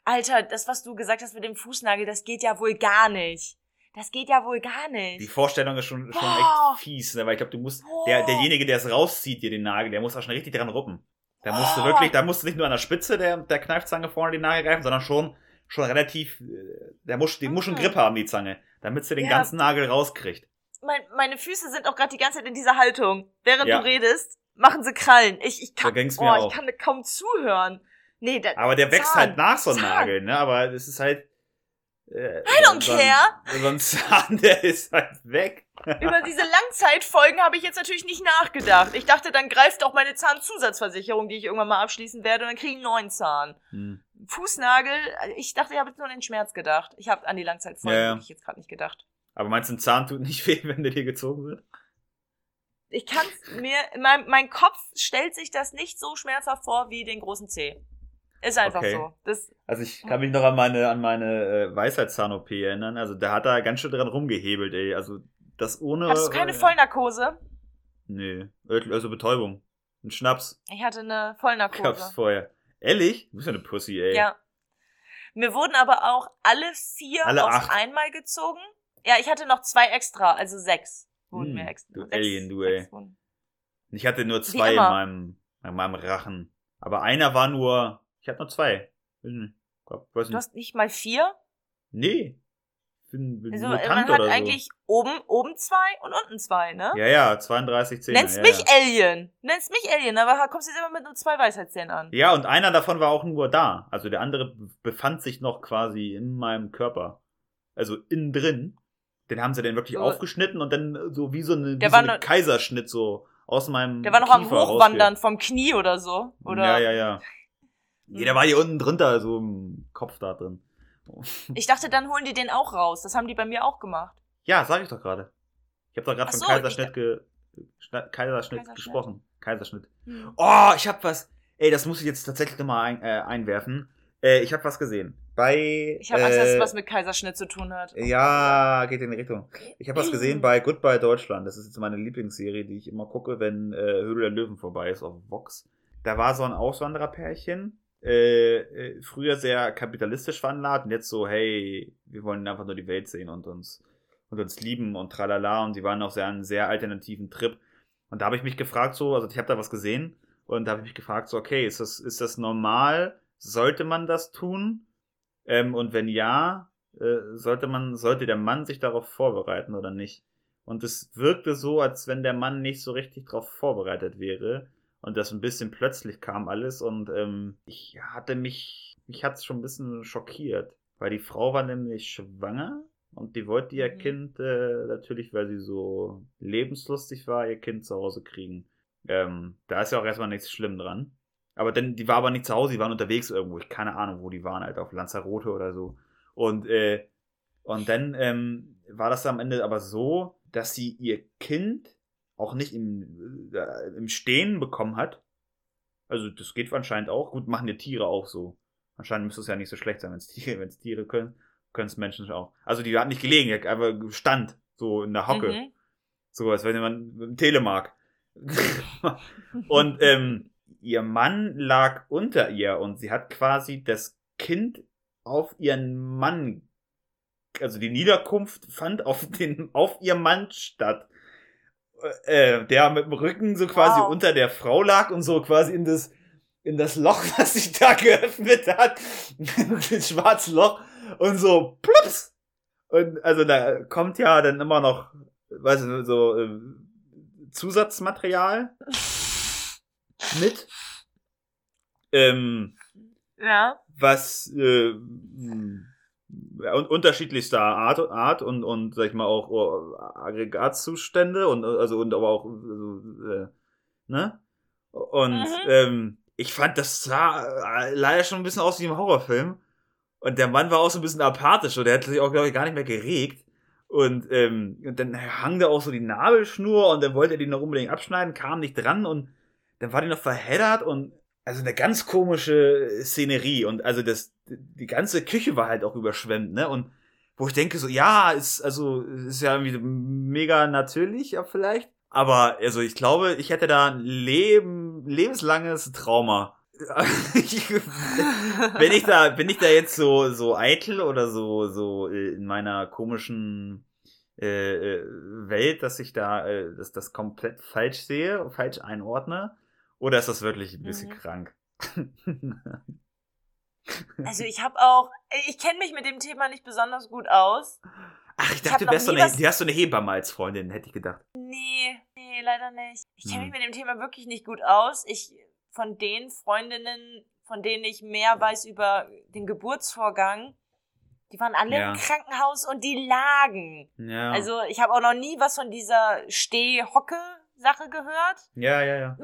[SPEAKER 3] Alter, das, was du gesagt hast mit dem Fußnagel, das geht ja wohl gar nicht. Das geht ja wohl gar
[SPEAKER 2] Die
[SPEAKER 3] nicht.
[SPEAKER 2] Vorstellung ist schon, schon
[SPEAKER 3] Boah.
[SPEAKER 2] echt fies, ne? weil ich glaube, du musst,
[SPEAKER 3] Boah.
[SPEAKER 2] der, derjenige, der es rauszieht, dir den Nagel, der muss auch schon richtig dran ruppen. Da musst du
[SPEAKER 3] Oh.
[SPEAKER 2] wirklich, da musst du nicht nur an der Spitze der, der Kneifzange vorne die Nagel greifen, sondern schon, schon relativ, äh, der muss, die muss schon
[SPEAKER 3] Ah.
[SPEAKER 2] Grip haben, die Zange, damit sie den
[SPEAKER 3] Ja.
[SPEAKER 2] ganzen Nagel rauskriegt.
[SPEAKER 3] Mein, meine Füße sind auch gerade die ganze Zeit in dieser Haltung. Während
[SPEAKER 2] Ja.
[SPEAKER 3] du redest, machen sie Krallen. Ich, ich kann, oh, ich kann kaum zuhören. Nee, da,
[SPEAKER 2] Aber der wächst
[SPEAKER 3] Zahn.
[SPEAKER 2] halt nach so einem. Nagel, ne? Aber es ist halt. Äh,
[SPEAKER 3] I don't
[SPEAKER 2] so ein-
[SPEAKER 3] care.
[SPEAKER 2] So ein Zahn, der ist halt weg.
[SPEAKER 3] Über diese Langzeitfolgen habe ich jetzt natürlich nicht nachgedacht. Ich dachte, dann greift auch meine Zahnzusatzversicherung, die ich irgendwann mal abschließen werde, und dann kriege ich einen neuen Zahn.
[SPEAKER 2] Hm.
[SPEAKER 3] Fußnagel, also ich dachte, ich habe jetzt nur an den Schmerz gedacht. Ich habe an die Langzeitfolgen
[SPEAKER 2] Ja, ja.
[SPEAKER 3] wirklich jetzt gerade nicht gedacht.
[SPEAKER 2] Aber meinst du, ein Zahn tut nicht weh, wenn der dir gezogen wird?
[SPEAKER 3] Ich kann mir, mein, mein Kopf stellt sich das nicht so schmerzhaft vor wie den großen C. Ist einfach
[SPEAKER 2] Okay.
[SPEAKER 3] so. Das,
[SPEAKER 2] Also ich kann mich noch an meine, an meine äh, Weisheitszahn-OP erinnern. Also der hat da ganz schön dran rumgehebelt, ey. Also das ohne.
[SPEAKER 3] hattest du keine
[SPEAKER 2] äh,
[SPEAKER 3] Vollnarkose?
[SPEAKER 2] Nee. Also Betäubung. Ein Schnaps.
[SPEAKER 3] Ich hatte eine
[SPEAKER 2] Gab's
[SPEAKER 3] Vollnarkose.
[SPEAKER 2] vorher. Ehrlich? Du bist ja eine Pussy, ey.
[SPEAKER 3] Ja. Mir wurden aber auch alle vier
[SPEAKER 2] Alle
[SPEAKER 3] auf
[SPEAKER 2] acht.
[SPEAKER 3] einmal gezogen. Ja, ich hatte noch zwei extra, also sechs wurden
[SPEAKER 2] Hm,
[SPEAKER 3] mir extra.
[SPEAKER 2] du
[SPEAKER 3] sechs,
[SPEAKER 2] Alien, du, ey.
[SPEAKER 3] wurden.
[SPEAKER 2] Ich hatte nur zwei in meinem, in meinem Rachen. Aber einer war nur. Ich hatte nur zwei. Hm, glaub, weiß
[SPEAKER 3] Du
[SPEAKER 2] nicht.
[SPEAKER 3] hast nicht mal vier?
[SPEAKER 2] Nee. Ich bin, bin
[SPEAKER 3] Also
[SPEAKER 2] Mutant
[SPEAKER 3] man hat
[SPEAKER 2] oder so.
[SPEAKER 3] eigentlich oben, oben zwei und unten zwei, ne?
[SPEAKER 2] Ja, ja, 32 Zähne.
[SPEAKER 3] Nennst
[SPEAKER 2] ja,
[SPEAKER 3] mich
[SPEAKER 2] ja.
[SPEAKER 3] Alien. Nennst mich Alien, aber kommst jetzt immer mit nur zwei Weisheitszähnen an.
[SPEAKER 2] Ja, und einer davon war auch nur da. Also der andere befand sich noch quasi in meinem Körper. Also innen drin. Den haben sie dann wirklich
[SPEAKER 3] So.
[SPEAKER 2] aufgeschnitten und dann so wie so eine, wie so
[SPEAKER 3] war
[SPEAKER 2] eine
[SPEAKER 3] noch-
[SPEAKER 2] Kaiserschnitt so aus meinem
[SPEAKER 3] Der war noch am
[SPEAKER 2] Kiefer
[SPEAKER 3] Hochwandern vom Knie oder so. Oder
[SPEAKER 2] Ja, ja, ja. Nee, der war hier unten drunter, so im Kopf da drin.
[SPEAKER 3] Ich dachte, dann holen die den auch raus. Das haben die bei mir auch gemacht.
[SPEAKER 2] Ja, sag ich doch gerade. Ich habe doch gerade von
[SPEAKER 3] so,
[SPEAKER 2] Kaiserschnitt, ge Schna- Kaiserschnitt,
[SPEAKER 3] Kaiserschnitt.
[SPEAKER 2] gesprochen. Kaiserschnitt.
[SPEAKER 3] Hm.
[SPEAKER 2] Oh, ich hab was. Ey, das muss ich jetzt tatsächlich nochmal ein, äh, einwerfen. Äh, ich habe was gesehen. Bei.
[SPEAKER 3] Ich habe Angst, dass
[SPEAKER 2] äh,
[SPEAKER 3] es was mit Kaiserschnitt zu tun hat.
[SPEAKER 2] Ja, geht in die Richtung. Ich habe was gesehen bei Goodbye Deutschland. Das ist jetzt meine Lieblingsserie, die ich immer gucke, wenn äh, Höhle der Löwen vorbei ist auf Vox. Da war so ein Auswandererpärchen. Äh, äh, früher sehr kapitalistisch veranlagt und jetzt so, hey, wir wollen einfach nur die Welt sehen und uns und uns lieben und tralala und die waren auch sehr einen sehr alternativen Trip. Und da habe ich mich gefragt so, also ich habe da was gesehen und da habe ich mich gefragt so, okay, ist das ist das normal? Sollte man das tun? Ähm, und wenn ja, äh, sollte man, sollte der Mann sich darauf vorbereiten oder nicht? Und es wirkte so, als wenn der Mann nicht so richtig darauf vorbereitet wäre und das ein bisschen plötzlich kam alles und ähm, ich hatte mich, mich hat's schon ein bisschen schockiert, weil die Frau war nämlich schwanger und die wollte ihr
[SPEAKER 3] Mhm.
[SPEAKER 2] Kind äh, natürlich, weil sie so lebenslustig war, ihr Kind zu Hause kriegen. Ähm, da ist ja auch erstmal nichts schlimm dran. Aber dann, die war aber nicht zu Hause, die waren unterwegs irgendwo. Ich keine Ahnung, wo die waren, halt auf Lanzarote oder so. Und, äh, und dann ähm, war das am Ende aber so, dass sie ihr Kind auch nicht im, äh, im Stehen bekommen hat. Also das geht anscheinend auch. Gut, machen die Tiere auch so. Anscheinend müsste es ja nicht so schlecht sein, wenn es Tiere, wenn's Tiere können, können es Menschen auch. Also die hat nicht gelegen, die hat einfach stand, so in der Hocke.
[SPEAKER 3] Mhm.
[SPEAKER 2] So, als wenn jemand dem Telemark. und ähm, ihr Mann lag unter ihr und sie hat quasi das Kind auf ihren Mann, also die Niederkunft fand auf den, auf ihr Mann statt. Äh, der mit dem Rücken so quasi
[SPEAKER 3] Wow.
[SPEAKER 2] unter der Frau lag und so quasi in das, in das Loch, was sich da geöffnet hat, das schwarze Loch und so plups. Und also da kommt ja dann immer noch, weiß ich, so äh, Zusatzmaterial mit, ähm,
[SPEAKER 3] Ja.
[SPEAKER 2] was äh, un unterschiedlichster Art, Art und, und sag ich mal auch oh, Aggregatzustände und also und aber auch äh, ne? Und
[SPEAKER 3] Mhm.
[SPEAKER 2] ähm, ich fand das sah äh, leider schon ein bisschen aus wie im Horrorfilm. Und der Mann war auch so ein bisschen apathisch und der hat sich auch glaube ich gar nicht mehr geregt. Und, ähm, und dann hang da auch so die Nabelschnur und dann wollte er die noch unbedingt abschneiden, kam nicht dran und dann war die noch verheddert und also eine ganz komische Szenerie. Und also das die ganze Küche war halt auch überschwemmt, ne? Und wo ich denke so, ja, ist also ist ja irgendwie mega natürlich, ja vielleicht, aber also ich glaube, ich hätte da ein Leben lebenslanges Trauma. bin ich da bin ich da jetzt so so eitel oder so so in meiner komischen äh, äh, Welt, dass ich da äh, dass das komplett falsch sehe, falsch einordne Oder ist das wirklich ein bisschen
[SPEAKER 3] Mhm.
[SPEAKER 2] krank?
[SPEAKER 3] Also ich habe auch, ich kenne mich mit dem Thema nicht besonders gut aus.
[SPEAKER 2] Ach, ich
[SPEAKER 3] Ich
[SPEAKER 2] dachte,
[SPEAKER 3] hab
[SPEAKER 2] du so eine, du hast so eine Hebamme als Freundin, hätte ich gedacht.
[SPEAKER 3] Nee, nee, leider nicht. Ich kenne
[SPEAKER 2] Hm.
[SPEAKER 3] mich mit dem Thema wirklich nicht gut aus. Ich, von den Freundinnen, von denen ich mehr weiß über den Geburtsvorgang, die waren alle
[SPEAKER 2] Ja.
[SPEAKER 3] im Krankenhaus und die lagen.
[SPEAKER 2] Ja.
[SPEAKER 3] Also ich habe auch noch nie was von dieser Steh-Hocke-Sache gehört.
[SPEAKER 2] ja, ja, ja.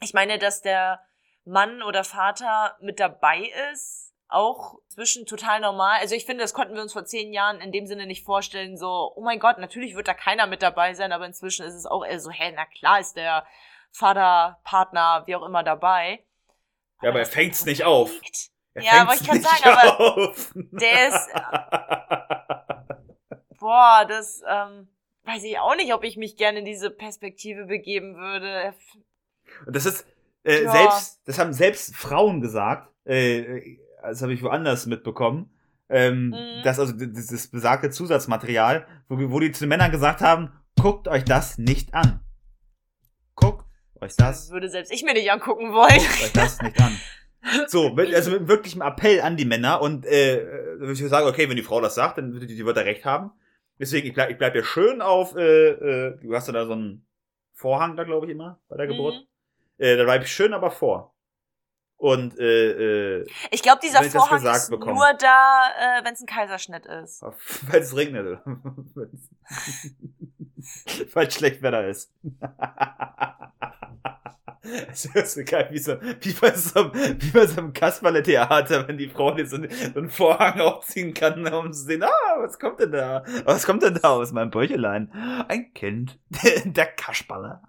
[SPEAKER 3] Ich meine, dass der Mann oder Vater mit dabei ist, auch zwischen total normal. Also ich finde, das konnten wir uns vor zehn Jahren in dem Sinne nicht vorstellen, so, oh mein Gott, natürlich wird da keiner mit dabei sein, aber inzwischen ist es auch eher so, hä, na klar ist der Vater, Partner, wie auch immer dabei.
[SPEAKER 2] Ja, aber er
[SPEAKER 3] dass das
[SPEAKER 2] fängt's nicht auf.
[SPEAKER 3] liegt,
[SPEAKER 2] Er
[SPEAKER 3] Ja, wollte ich
[SPEAKER 2] nicht
[SPEAKER 3] sagen, aber
[SPEAKER 2] auf.
[SPEAKER 3] der ist- Boah, das, ähm, weiß ich auch nicht, ob ich mich gerne in diese Perspektive begeben würde.
[SPEAKER 2] Und das ist äh,
[SPEAKER 3] Ja.
[SPEAKER 2] selbst, das haben selbst Frauen gesagt, äh, das habe ich woanders mitbekommen, ähm,
[SPEAKER 3] Mhm.
[SPEAKER 2] dass also das, das besagte Zusatzmaterial, wo, wo die zu den Männern gesagt haben, guckt euch das nicht an. Guckt euch
[SPEAKER 3] Das
[SPEAKER 2] das,
[SPEAKER 3] würde selbst ich mir nicht angucken wollen.
[SPEAKER 2] guckt euch das nicht an. So, mit, also mit wirklichem Appell an die Männer und äh, würde ich sagen, okay, wenn die Frau das sagt, dann die, die wird da recht haben. Deswegen, ich bleib, ich bleib ja schön auf, äh, äh, du hast ja da so einen Vorhang da, glaube ich, immer bei der Geburt.
[SPEAKER 3] Mhm.
[SPEAKER 2] Äh, da bleib ich schön aber vor. Und äh, äh,
[SPEAKER 3] Ich glaube, dieser
[SPEAKER 2] ich das
[SPEAKER 3] Vorhang ist
[SPEAKER 2] bekomme.
[SPEAKER 3] nur da, äh, wenn es ein Kaiserschnitt ist.
[SPEAKER 2] weil es regnet. oder? weil schlecht Wetter ist. Es ist so geil, wie, so, wie, bei so, einem- wie bei so einem Kasperle-Theater, wenn die Frau jetzt so, einen- so einen Vorhang aufziehen kann, um zu sehen, ah, was kommt denn da? Was kommt denn da aus meinem Bäuchelein? Ein Kind, der Kasperle.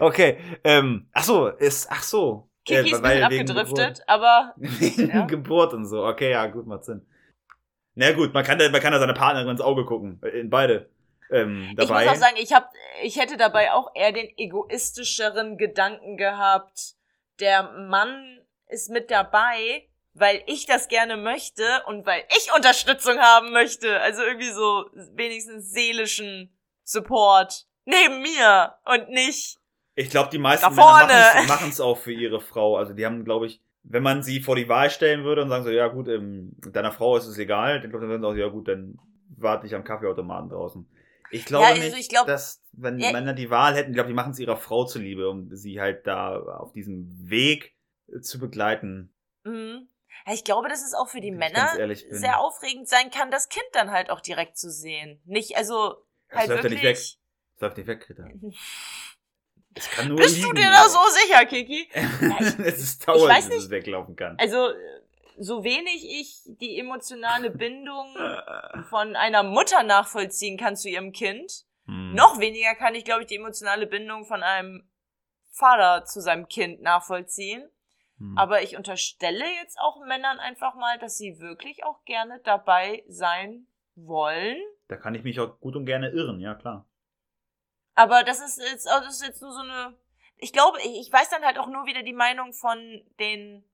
[SPEAKER 2] Okay, ähm, ach so, ist, ach so.
[SPEAKER 3] Kiki
[SPEAKER 2] Äh,
[SPEAKER 3] ist
[SPEAKER 2] weil
[SPEAKER 3] abgedriftet, aber
[SPEAKER 2] Wegen
[SPEAKER 3] Ja.
[SPEAKER 2] Geburt und so. Okay, ja, gut, macht Sinn. Na gut, man kann, da, man kann da seine Partnerin ins Auge gucken. In beide. Ähm, dabei.
[SPEAKER 3] ich muss auch sagen, ich hab, ich hätte dabei auch eher den egoistischeren Gedanken gehabt. Der Mann ist mit dabei, weil ich das gerne möchte und weil ich Unterstützung haben möchte. Also irgendwie so wenigstens seelischen Support neben mir und nicht.
[SPEAKER 2] ich glaube, die meisten Männer machen's- machen's auch für ihre Frau. Also die haben, glaube ich, wenn man sie vor die Wahl stellen würde und sagen so, ja gut, ähm, deiner Frau ist es egal, dann glaube ich, dann würden sie auch, ja gut, dann warte ich am Kaffeeautomaten draußen. Ich glaube
[SPEAKER 3] Ja, also
[SPEAKER 2] nicht,
[SPEAKER 3] ich glaub-
[SPEAKER 2] dass, wenn
[SPEAKER 3] Ja.
[SPEAKER 2] Männer die Wahl hätten, ich glaube, die machen es ihrer Frau zuliebe, um sie halt da auf diesem Weg zu begleiten.
[SPEAKER 3] Mhm. Ich glaube, dass es auch für die Männer sehr aufregend sein kann, das Kind dann halt auch direkt zu sehen. Nicht, also
[SPEAKER 2] Das
[SPEAKER 3] halt
[SPEAKER 2] läuft ja
[SPEAKER 3] wirklich.
[SPEAKER 2] Läuft nicht weg, nur
[SPEAKER 3] Bist du
[SPEAKER 2] liegen.
[SPEAKER 3] dir da so sicher, Kiki?
[SPEAKER 2] es ist dauernd,
[SPEAKER 3] nicht.
[SPEAKER 2] es weglaufen kann.
[SPEAKER 3] Also, so wenig ich die emotionale Bindung von einer Mutter nachvollziehen kann zu ihrem Kind,
[SPEAKER 2] Hm.
[SPEAKER 3] noch weniger kann ich, glaube ich, die emotionale Bindung von einem Vater zu seinem Kind nachvollziehen.
[SPEAKER 2] Hm.
[SPEAKER 3] Aber ich unterstelle jetzt auch Männern einfach mal, dass sie wirklich auch gerne dabei sein wollen.
[SPEAKER 2] Da kann ich mich auch gut und gerne irren, ja klar.
[SPEAKER 3] Aber das ist jetzt, also das ist jetzt nur so eine. Ich glaube, ich weiß dann halt auch nur wieder die Meinung von den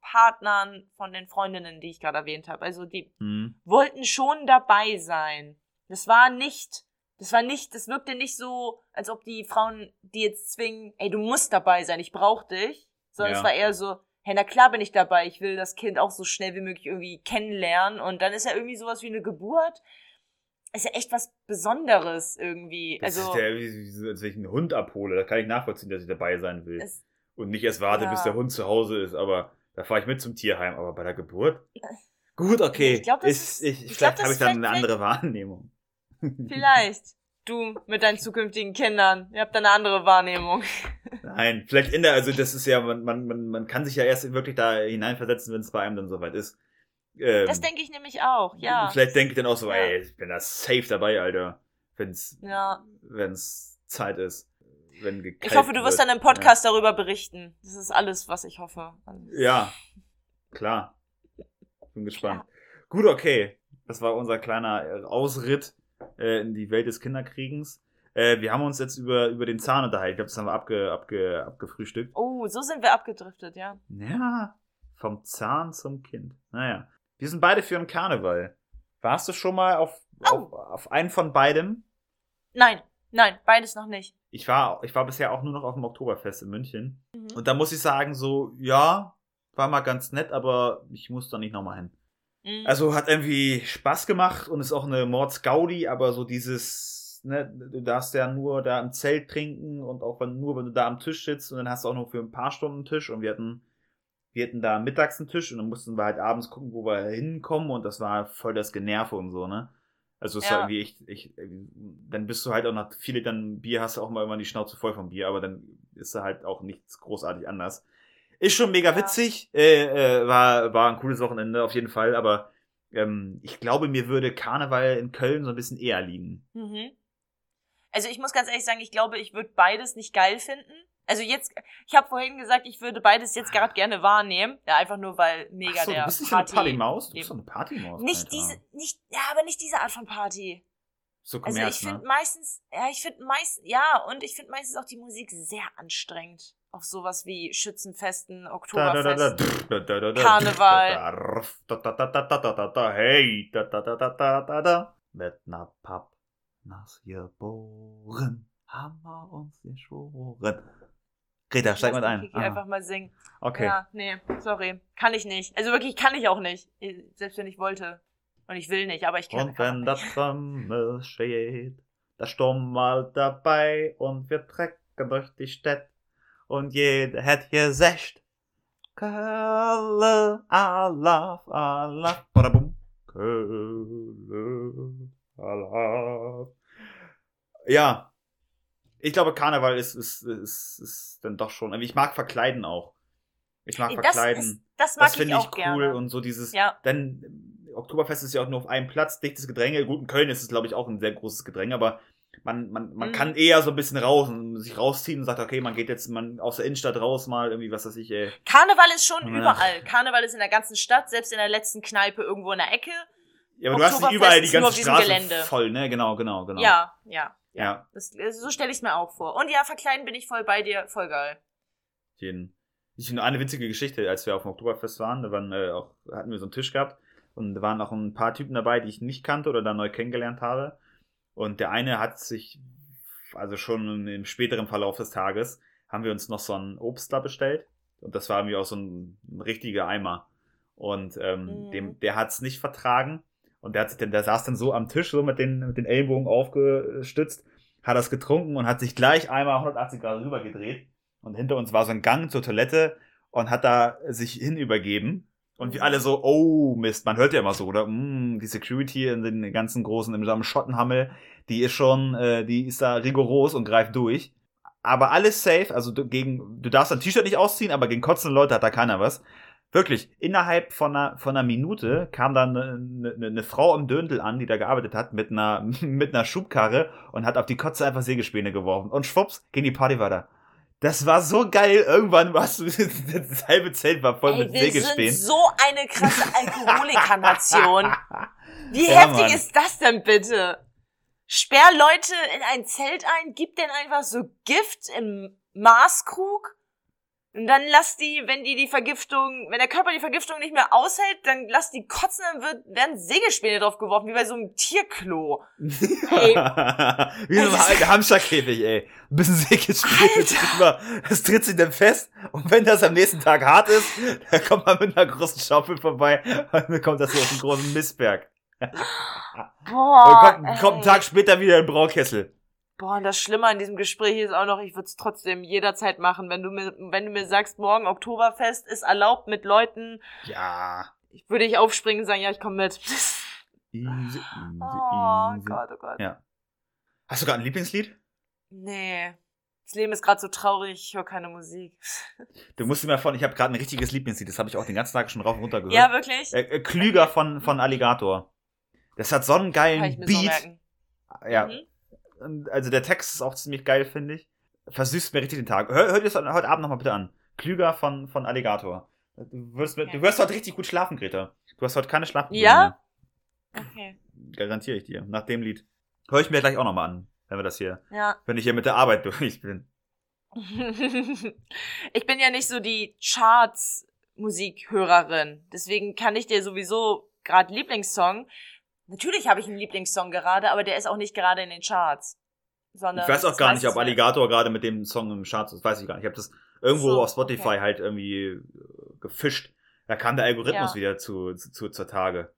[SPEAKER 3] Partnern, von den Freundinnen, die ich gerade erwähnt habe. Also die
[SPEAKER 2] Hm.
[SPEAKER 3] wollten schon dabei sein. Das war nicht, das war nicht, das wirkte nicht so, als ob die Frauen die jetzt zwingen, ey, du musst dabei sein, ich brauch dich. Sondern
[SPEAKER 2] Ja.
[SPEAKER 3] es war eher so, hey, na klar bin ich dabei, ich will das Kind auch so schnell wie möglich irgendwie kennenlernen. Und dann ist ja irgendwie sowas wie eine Geburt. Ist ja echt was Besonderes irgendwie.
[SPEAKER 2] Das
[SPEAKER 3] also,
[SPEAKER 2] ist ja wie, als wenn ich einen Hund abhole. Da kann ich nachvollziehen, dass ich dabei sein will.
[SPEAKER 3] es,
[SPEAKER 2] Und nicht erst warte,
[SPEAKER 3] Ja.
[SPEAKER 2] bis der Hund zu Hause ist. Aber da fahre ich mit zum Tierheim. Aber bei der Geburt? Gut, okay.
[SPEAKER 3] Ich glaub,
[SPEAKER 2] ist,
[SPEAKER 3] ist-
[SPEAKER 2] ich,
[SPEAKER 3] ich
[SPEAKER 2] vielleicht habe ich dann eine andere Wahrnehmung.
[SPEAKER 3] vielleicht. Du mit deinen zukünftigen Kindern. Ihr habt da eine andere Wahrnehmung.
[SPEAKER 2] Nein, vielleicht in der, also das ist ja, man, man, man, man kann sich ja erst wirklich da hineinversetzen, wenn es bei einem dann soweit ist. Ähm,
[SPEAKER 3] Das denke ich nämlich auch, ja.
[SPEAKER 2] Vielleicht denke ich dann auch so,
[SPEAKER 3] Ja.
[SPEAKER 2] ey, ich bin da safe dabei, Alter. Wenn's,
[SPEAKER 3] Ja.
[SPEAKER 2] wenn's Zeit ist. Wenn
[SPEAKER 3] Ich hoffe, du wirst dann im Podcast darüber berichten. Das ist alles, was ich hoffe.
[SPEAKER 2] Ja, klar. Bin gespannt. Gut, okay. Das war unser kleiner äh, Ausritt äh, in die Welt des Kinderkriegens. Äh, wir haben uns jetzt über, über den Zahn unterhalten. Ich glaube, das haben wir abge, abge, abgefrühstückt.
[SPEAKER 3] Oh, so sind wir abgedriftet, ja.
[SPEAKER 2] Ja, vom Zahn zum Kind. Naja. Wir sind beide für einen Karneval. Warst du schon mal auf, auf, auf einen von beidem?
[SPEAKER 3] Nein, Nein, beides noch nicht.
[SPEAKER 2] Ich war, ich war bisher auch nur noch auf dem Oktoberfest in München.
[SPEAKER 3] Mhm.
[SPEAKER 2] Und da muss ich sagen, so, ja, war mal ganz nett, aber ich muss da nicht nochmal hin.
[SPEAKER 3] Mhm.
[SPEAKER 2] Also hat irgendwie Spaß gemacht und ist auch eine Mordsgaudi, aber so dieses, ne, du darfst ja nur da im Zelt trinken und auch wenn, nur wenn du da am Tisch sitzt und dann hast du auch nur für ein paar Stunden einen Tisch und wir hatten, wir hatten da mittags einen Tisch und dann mussten wir halt abends gucken, wo wir hinkommen und das war voll das Generve und so, ne? Also es
[SPEAKER 3] Ja.
[SPEAKER 2] war irgendwie echt, ich, dann bist du halt auch nach viele dann Bier hast du auch mal immer die Schnauze voll vom Bier, aber dann ist da halt auch nichts großartig anders. Ist schon mega
[SPEAKER 3] Ja.
[SPEAKER 2] witzig, äh, äh, war, war ein cooles Wochenende auf jeden Fall, aber ähm, ich glaube, mir würde Karneval in Köln so ein bisschen eher liegen.
[SPEAKER 3] Mhm. Also ich muss ganz ehrlich sagen, ich glaube, ich würde beides nicht geil finden. Also jetzt, ich habe vorhin gesagt, ich würde beides jetzt gerade gerne wahrnehmen. Ja, einfach nur, weil mega
[SPEAKER 2] Ach so,
[SPEAKER 3] der.
[SPEAKER 2] Du bist nicht Party eine Partymaus? Du bist doch eine Partymaus.
[SPEAKER 3] Nicht
[SPEAKER 2] Alter.
[SPEAKER 3] diese, nicht, ja, aber nicht diese Art von Party.
[SPEAKER 2] So kommerz, Also
[SPEAKER 3] ich finde
[SPEAKER 2] ne?
[SPEAKER 3] meistens, ja, ich finde meistens, ja, und ich finde meistens auch die Musik sehr anstrengend. Auf sowas wie Schützenfesten,
[SPEAKER 2] Oktoberfesten,
[SPEAKER 3] Karneval.
[SPEAKER 2] Hey, da da da da da da da. mit einer Papp, nas geboren, haben wir uns geschworen. Greta, steig mal ein.
[SPEAKER 3] Kiki
[SPEAKER 2] Ah,
[SPEAKER 3] einfach mal singen.
[SPEAKER 2] okay.
[SPEAKER 3] Ja, nee, sorry. Kann ich nicht. Also wirklich kann ich auch nicht. Selbst wenn ich wollte. Und ich will nicht, aber ich kann.
[SPEAKER 2] Und wenn das Trommel steht, da Sturm mal dabei und wir trecken durch die Stadt und jeder hat gesagt, Kölle, Alaf, Alaf, badabum, Kölle, Alaf. Ja, ich glaube, Karneval ist, ist, ist, ist dann doch schon, ich mag verkleiden auch. Ich mag
[SPEAKER 3] Das,
[SPEAKER 2] verkleiden.
[SPEAKER 3] ist, das mag
[SPEAKER 2] Das
[SPEAKER 3] ich auch
[SPEAKER 2] ich cool
[SPEAKER 3] gerne.
[SPEAKER 2] und so dieses,
[SPEAKER 3] Ja.
[SPEAKER 2] dann äh, Oktoberfest ist ja auch nur auf einem Platz, dichtes Gedränge. Gut, in Köln ist es, glaube ich, auch ein sehr großes Gedränge, aber man, man, man
[SPEAKER 3] Mhm.
[SPEAKER 2] kann eher so ein bisschen raus und sich rausziehen und sagt, okay, man geht jetzt man aus der Innenstadt raus mal, irgendwie, was weiß ich, ey.
[SPEAKER 3] Karneval ist schon
[SPEAKER 2] Ja.
[SPEAKER 3] überall. Karneval ist in der ganzen Stadt, selbst in der letzten Kneipe irgendwo in der Ecke.
[SPEAKER 2] Ja, aber du hast nicht überall die ganze Straße
[SPEAKER 3] Gelände.
[SPEAKER 2] voll, ne? Genau, genau, genau.
[SPEAKER 3] Ja, ja.
[SPEAKER 2] Ja,
[SPEAKER 3] Das, so stelle ich es mir auch vor. Und ja, verkleiden bin ich voll bei dir, voll geil.
[SPEAKER 2] jeden. Ich finde eine witzige Geschichte, als wir auf dem Oktoberfest waren, da waren, äh, auch, hatten wir so einen Tisch gehabt und da waren auch ein paar Typen dabei, die ich nicht kannte oder da neu kennengelernt habe. Und der eine hat sich, also schon im späteren Verlauf des Tages, haben wir uns noch so ein Obst da bestellt. Und das war irgendwie auch so ein, ein richtiger Eimer. Und ähm,
[SPEAKER 3] Mhm.
[SPEAKER 2] dem, der hat es nicht vertragen. Und der, hat sich dann, der saß dann so am Tisch, so mit den, mit den Ellbogen aufgestützt, hat das getrunken und hat sich gleich einmal 180 Grad rübergedreht. Und hinter uns war so ein Gang zur Toilette und hat da sich hinübergeben. Und wir alle so, oh Mist, man hört ja immer so, oder? Mm, die Security in den ganzen großen, im am Schottenhammel, die ist schon, äh, die ist da rigoros und greift durch. Aber alles safe, also du, gegen, du darfst dein T-Shirt nicht ausziehen, aber gegen kotzende Leute hat da keiner was. Wirklich, innerhalb von einer, von einer Minute kam da eine, eine, eine Frau im Döndel an, die da gearbeitet hat, mit einer, mit einer Schubkarre und hat auf die Kotze einfach Sägespäne geworfen. Und schwupps, ging die Party weiter. Das war so geil. Irgendwann warst du, das halbe Zelt war voll
[SPEAKER 3] Ey,
[SPEAKER 2] mit
[SPEAKER 3] wir sind
[SPEAKER 2] Sägespänen.
[SPEAKER 3] so eine krasse Alkoholikernation. Wie
[SPEAKER 2] Ja,
[SPEAKER 3] heftig
[SPEAKER 2] Mann.
[SPEAKER 3] ist das denn bitte? Sperr Leute in ein Zelt ein, gib denen einfach so Gift im Maßkrug und dann lass die, wenn die die Vergiftung, wenn der Körper die Vergiftung nicht mehr aushält, dann lass die kotzen, dann wird, werden Sägespäne drauf geworfen, wie bei so einem Tierklo. Ey.
[SPEAKER 2] Wie so ein alter Hamsterkäfig, ey. Ein bisschen Sägespäne. Das tritt sich dann fest. Und wenn das am nächsten Tag hart ist, dann kommt man mit einer großen Schaufel vorbei und dann kommt das so auf einen großen Mistberg.
[SPEAKER 3] Boah,
[SPEAKER 2] und kommt, kommt einen. Tag später wieder ein Braukessel.
[SPEAKER 3] Boah, und das Schlimme an diesem Gespräch ist auch noch, ich würde es trotzdem jederzeit machen, wenn du mir, wenn du mir sagst, morgen Oktoberfest ist erlaubt mit Leuten,
[SPEAKER 2] Ja.
[SPEAKER 3] ich würde ich aufspringen und sagen, ja, ich komme mit.
[SPEAKER 2] Easy, easy,
[SPEAKER 3] Oh
[SPEAKER 2] easy.
[SPEAKER 3] Gott, oh Gott.
[SPEAKER 2] Ja. Hast du gerade ein Lieblingslied?
[SPEAKER 3] Nee. Das Leben ist gerade so traurig, ich höre keine Musik.
[SPEAKER 2] Du musst dir mal von, ich habe gerade ein richtiges Lieblingslied, das habe ich auch den ganzen Tag schon rauf und runter gehört.
[SPEAKER 3] Ja, wirklich?
[SPEAKER 2] äh, äh, Klüger von, von Alligator. Das hat so einen geilen
[SPEAKER 3] so
[SPEAKER 2] Beat.
[SPEAKER 3] merken.
[SPEAKER 2] ja,
[SPEAKER 3] Mhm.
[SPEAKER 2] Also der Text ist auch ziemlich geil, finde ich. Versüßt mir richtig den Tag. Hör, hör dir das heute Abend nochmal bitte an. Klüger von, von Alligator. Du wirst,
[SPEAKER 3] Okay.
[SPEAKER 2] du wirst heute richtig gut schlafen, Greta. Du hast heute keine Schlafprobleme.
[SPEAKER 3] Ja? Okay.
[SPEAKER 2] Garantiere ich dir. Nach dem Lied. Hör ich mir gleich auch nochmal an, wenn wir das hier,
[SPEAKER 3] Ja.
[SPEAKER 2] wenn ich hier mit der Arbeit durch bin.
[SPEAKER 3] ich bin ja nicht so die Charts-Musikhörerin. Deswegen kann ich dir sowieso gerade Lieblingssong. Natürlich habe ich einen Lieblingssong gerade, aber der ist auch nicht gerade in den Charts. sondern.
[SPEAKER 2] Ich weiß auch gar nicht, ob Alligator gerade mit dem Song im Charts ist. Weiß ich gar nicht. Ich habe das irgendwo
[SPEAKER 3] So,
[SPEAKER 2] auf Spotify
[SPEAKER 3] okay.
[SPEAKER 2] halt irgendwie äh, gefischt. Da kam der Algorithmus
[SPEAKER 3] Ja.
[SPEAKER 2] wieder zu, zu, zu, zur Tage.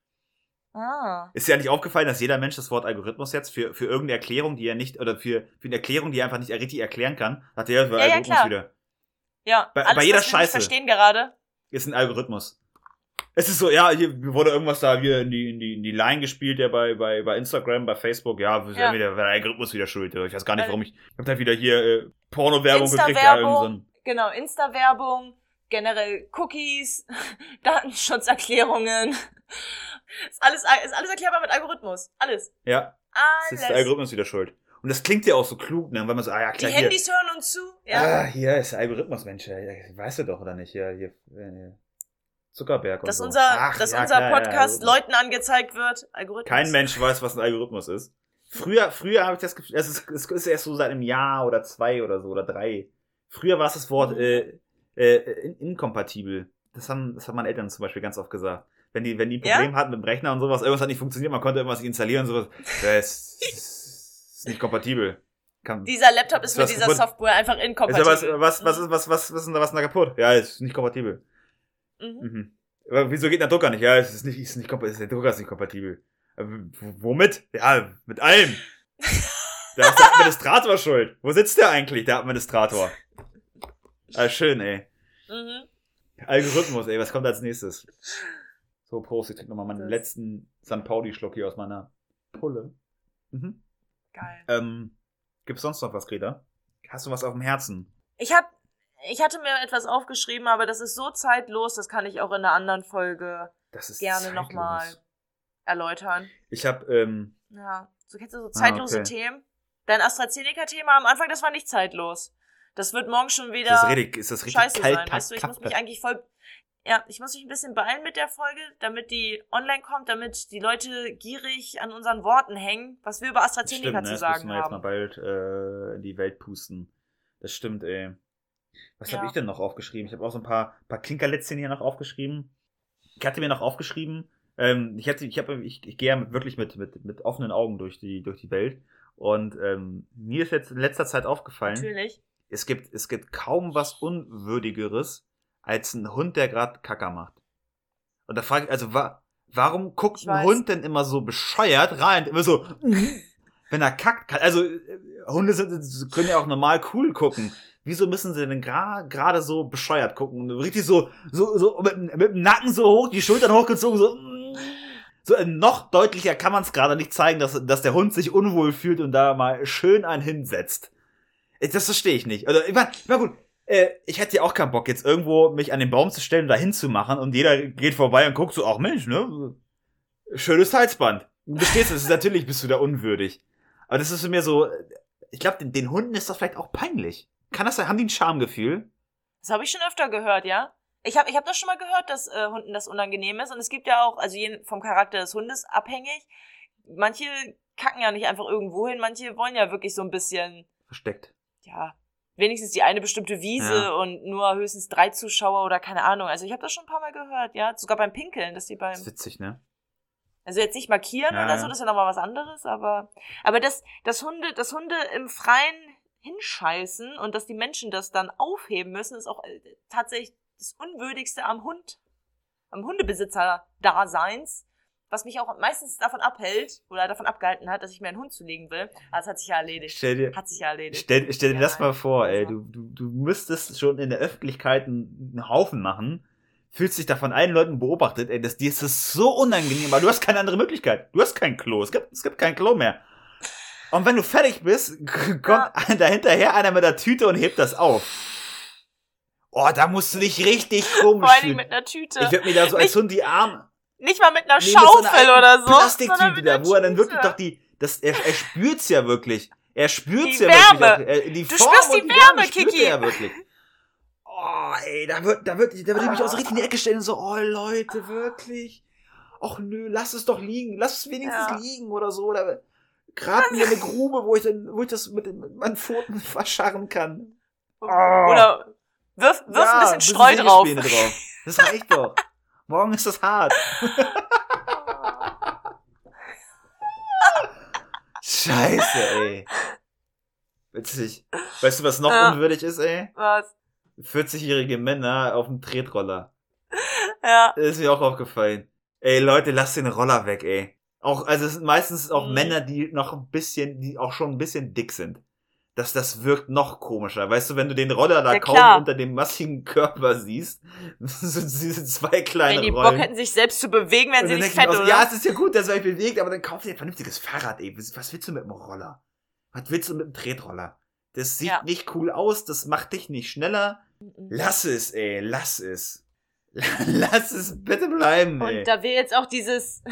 [SPEAKER 3] Ah.
[SPEAKER 2] Ist dir eigentlich aufgefallen, dass jeder Mensch das Wort Algorithmus jetzt für, für irgendeine Erklärung, die er nicht, oder für, für eine Erklärung, die er einfach nicht richtig erklären kann, hat der für
[SPEAKER 3] Ja, ja,
[SPEAKER 2] Algorithmus
[SPEAKER 3] klar.
[SPEAKER 2] wieder.
[SPEAKER 3] Ja,
[SPEAKER 2] Bei-
[SPEAKER 3] alles,
[SPEAKER 2] bei jeder
[SPEAKER 3] was wir nicht
[SPEAKER 2] Scheiße.
[SPEAKER 3] verstehen gerade.
[SPEAKER 2] Ist ein Algorithmus. Es ist so, ja, hier wurde irgendwas da hier in die, in die, in die Line gespielt, ja, bei, bei, bei Instagram, bei Facebook, ja,
[SPEAKER 3] Ja.
[SPEAKER 2] Wieder, der Algorithmus wieder schuld. Ich weiß gar nicht,
[SPEAKER 3] Weil-
[SPEAKER 2] warum ich, ich hab da wieder hier äh, Porno-Werbung gekriegt, ja, so ein,
[SPEAKER 3] Genau, Insta-Werbung, generell Cookies, Datenschutzerklärungen. Ist alles, ist alles erklärbar mit Algorithmus. Alles.
[SPEAKER 2] ja, es
[SPEAKER 3] Alles.
[SPEAKER 2] ist der Algorithmus wieder schuld. Und das klingt ja auch so klug, ne, weil man so, ah ja,
[SPEAKER 3] Die
[SPEAKER 2] klar, hier,
[SPEAKER 3] Handys hören uns zu. Ja.
[SPEAKER 2] Ah, hier ist der Algorithmus, Mensch. Ja, weißt du doch, oder nicht? Hier, hier, äh, Zuckerberg und
[SPEAKER 3] dass
[SPEAKER 2] so.
[SPEAKER 3] unser,
[SPEAKER 2] Ach,
[SPEAKER 3] dass
[SPEAKER 2] ja,
[SPEAKER 3] unser
[SPEAKER 2] klar, ja,
[SPEAKER 3] Podcast
[SPEAKER 2] Algorithmus.
[SPEAKER 3] Leuten angezeigt wird. Algorithmus.
[SPEAKER 2] Kein Mensch weiß, was ein Algorithmus ist. Früher, früher habe ich das Gefühl, es ist, es ist erst so seit einem Jahr oder zwei oder so oder drei. Früher war es das Wort
[SPEAKER 3] Mhm.
[SPEAKER 2] äh, äh, in, inkompatibel. Das haben, das haben meine Eltern zum Beispiel ganz oft gesagt. Wenn die, wenn die ein
[SPEAKER 3] Ja?
[SPEAKER 2] Problem hatten mit dem Rechner und sowas, irgendwas hat nicht funktioniert, man konnte irgendwas nicht installieren und sowas. Ja, es ist nicht kompatibel. Kann,
[SPEAKER 3] Dieser Laptop ist mit
[SPEAKER 2] was
[SPEAKER 3] dieser
[SPEAKER 2] kaputt?
[SPEAKER 3] Software einfach
[SPEAKER 2] ist ja
[SPEAKER 3] inkompatibel.
[SPEAKER 2] was, was, was, ist, was, was, was ist was denn da kaputt? Ja, ist nicht kompatibel.
[SPEAKER 3] Mhm.
[SPEAKER 2] Mhm. Aber wieso geht der Drucker nicht? Ja, es ist nicht, ist nicht kompatibel. Der Drucker ist nicht kompatibel. W- womit? Ja, mit allem. Da ist der Administrator schuld. Wo sitzt der eigentlich, der Administrator? Ah, schön, ey.
[SPEAKER 3] Mhm.
[SPEAKER 2] Algorithmus, ey, was kommt als nächstes? So, Prost, ich trinke nochmal meinen
[SPEAKER 3] Das-
[SPEAKER 2] letzten St. Pauli-Schluck hier aus meiner Pulle. Mhm.
[SPEAKER 3] Geil.
[SPEAKER 2] Ähm, gibt's sonst noch was, Greta? Hast du was auf dem Herzen?
[SPEAKER 3] Ich hab, ich hatte mir etwas aufgeschrieben, aber das ist so zeitlos, das kann ich auch in einer anderen Folge
[SPEAKER 2] Das
[SPEAKER 3] gerne nochmal erläutern.
[SPEAKER 2] Ich hab, ähm,
[SPEAKER 3] Ja, so kennst du so zeitlose
[SPEAKER 2] Ah, okay.
[SPEAKER 3] Themen. Dein AstraZeneca-Thema am Anfang, das war nicht zeitlos. Das wird morgen schon wieder
[SPEAKER 2] ist das richtig, ist das richtig
[SPEAKER 3] scheiße
[SPEAKER 2] kalt?
[SPEAKER 3] sein. Weißt du, ich muss mich eigentlich voll, ja, ich muss mich ein bisschen beeilen mit der Folge, damit die online kommt, damit die Leute gierig an unseren Worten hängen, was wir über AstraZeneca
[SPEAKER 2] Stimmt, ne?
[SPEAKER 3] zu
[SPEAKER 2] Das
[SPEAKER 3] sagen
[SPEAKER 2] müssen wir jetzt mal
[SPEAKER 3] haben.
[SPEAKER 2] bald äh, in die Welt pusten. Das stimmt, ey. Was
[SPEAKER 3] Ja.
[SPEAKER 2] habe ich denn noch aufgeschrieben? Ich habe auch so ein paar, paar Klinkerlitzchen hier noch aufgeschrieben. Ich hatte mir noch aufgeschrieben, ähm, ich hatte, ich habe, ich, ich gehe ja mit, wirklich mit, mit, mit offenen Augen durch die, durch die Welt. Und ähm, mir ist jetzt in letzter Zeit aufgefallen,
[SPEAKER 3] Natürlich.
[SPEAKER 2] es gibt, es gibt kaum was Unwürdigeres als ein Hund, der gerade Kacker macht. Und da frage ich, also wa warum guckt
[SPEAKER 3] Ich
[SPEAKER 2] ein
[SPEAKER 3] weiß.
[SPEAKER 2] Hund denn immer so bescheuert rein? Immer so, wenn er kackt. kann- Also äh, Hunde sind, können ja auch normal cool gucken. Wieso müssen sie denn gra- gerade so bescheuert gucken? Richtig so, so, so mit, mit dem Nacken so hoch, die Schultern hochgezogen, so. So noch deutlicher kann man es gerade nicht zeigen, dass, dass der Hund sich unwohl fühlt und da mal schön einen hinsetzt. Äh, Das verstehe ich nicht. Also, ich meine, gut, äh, ich hätte ja auch keinen Bock, jetzt irgendwo mich an den Baum zu stellen und da hinzumachen und jeder geht vorbei und guckt so, ach Mensch, ne? Schönes Halsband. Du stehst, das ist natürlich bist du da unwürdig. Aber das ist für mir so, äh, ich glaube, den, den Hunden ist das vielleicht auch peinlich. Kann das sein? Haben die ein Schamgefühl?
[SPEAKER 3] Das habe ich schon öfter gehört, ja. Ich habe ich hab das schon mal gehört, dass äh, Hunden das unangenehm ist. Und es gibt ja auch, also je vom Charakter des Hundes abhängig, manche kacken ja nicht einfach irgendwo hin, manche wollen ja wirklich so ein bisschen,
[SPEAKER 2] Versteckt.
[SPEAKER 3] ja, wenigstens die eine bestimmte Wiese
[SPEAKER 2] Ja.
[SPEAKER 3] und nur höchstens drei Zuschauer oder keine Ahnung. Also ich habe das schon ein paar Mal gehört, ja. Sogar beim Pinkeln, dass die beim,
[SPEAKER 2] Das ist witzig, ne?
[SPEAKER 3] also jetzt nicht markieren
[SPEAKER 2] Ja,
[SPEAKER 3] oder so, das ist ja nochmal was anderes, aber, aber das, das Hunde, das Hunde im Freien hinscheißen und dass die Menschen das dann aufheben müssen, ist auch äh, tatsächlich das Unwürdigste am Hund, am Hundebesitzer-Daseins, was mich auch meistens davon abhält oder davon abgehalten hat, dass ich mir einen Hund zulegen will. Aber das hat sich ja erledigt.
[SPEAKER 2] Stell dir,
[SPEAKER 3] Hat sich ja erledigt.
[SPEAKER 2] Stell, stell dir
[SPEAKER 3] Ja,
[SPEAKER 2] das mal vor, ey.
[SPEAKER 3] also.
[SPEAKER 2] Du, du, du müsstest schon in der Öffentlichkeit einen, einen Haufen machen, fühlst dich da von allen Leuten beobachtet, ey. Das, dir ist das so unangenehm, weil du hast keine andere Möglichkeit. Du hast kein Klo. Es gibt, es gibt kein Klo mehr. Und wenn du fertig bist, kommt dahinterher einer mit der Tüte und hebt das auf. Oh, da musst du dich richtig komisch
[SPEAKER 3] Vor
[SPEAKER 2] fühlen.
[SPEAKER 3] mit einer Tüte.
[SPEAKER 2] Ich würde mir da so als
[SPEAKER 3] Nicht-
[SPEAKER 2] Hund die Arme,
[SPEAKER 3] Nicht mal mit einer
[SPEAKER 2] Nee, mit so einer
[SPEAKER 3] Schaufel oder so.
[SPEAKER 2] Plastiktüte da, wo er dann wirklich doch die, das, er, er spürt's ja wirklich. Er spürt's
[SPEAKER 3] Die
[SPEAKER 2] ja
[SPEAKER 3] Wärme.
[SPEAKER 2] wirklich. Auch, äh, die
[SPEAKER 3] Du
[SPEAKER 2] Form
[SPEAKER 3] spürst die Wärme,
[SPEAKER 2] spürt
[SPEAKER 3] Kiki.
[SPEAKER 2] er ja wirklich. Oh, ey, da wird, da wird, da würde ich mich auch so richtig in die Ecke stellen und so, oh Leute, wirklich? Och nö, lass es doch liegen, lass es wenigstens
[SPEAKER 3] Ja.
[SPEAKER 2] liegen oder so. Oder grad mir eine Grube, wo ich dann, wo ich das mit, den- mit meinen Pfoten verscharren kann.
[SPEAKER 3] Oder wirf, wirf
[SPEAKER 2] Ja,
[SPEAKER 3] ein bisschen Streu drauf.
[SPEAKER 2] Sägespäne drauf. Das reicht doch. Morgen ist das hart. Scheiße, ey. Witzig. Weißt du, was noch
[SPEAKER 3] Ja.
[SPEAKER 2] unwürdig ist, ey?
[SPEAKER 3] Was?
[SPEAKER 2] 40-jährige Männer auf dem Tretroller.
[SPEAKER 3] Ja.
[SPEAKER 2] Das ist mir auch aufgefallen. Ey, Leute, lasst den Roller weg, ey. Auch, also es sind meistens auch
[SPEAKER 3] Mhm.
[SPEAKER 2] Männer, die noch ein bisschen, die auch schon ein bisschen dick sind. Das, das wirkt noch komischer. Weißt du, wenn du den Roller da
[SPEAKER 3] Ja,
[SPEAKER 2] kaum
[SPEAKER 3] klar.
[SPEAKER 2] unter dem massigen Körper siehst, so diese zwei kleine
[SPEAKER 3] Wenn die
[SPEAKER 2] Rollen.
[SPEAKER 3] Bock hätten, sich selbst zu bewegen, wären sie nicht fett,
[SPEAKER 2] aus,
[SPEAKER 3] oder?
[SPEAKER 2] Ja, es ist ja gut, dass ihr euch bewegt, aber dann kauft ihr ein vernünftiges Fahrrad. Was was willst du mit dem Roller? Was willst du mit dem Tretroller? Das sieht
[SPEAKER 3] Ja.
[SPEAKER 2] nicht cool aus, das macht dich nicht schneller.
[SPEAKER 3] Mhm.
[SPEAKER 2] Lass es, ey, lass es. Lass es bitte bleiben, ey.
[SPEAKER 3] Und da wir jetzt auch dieses,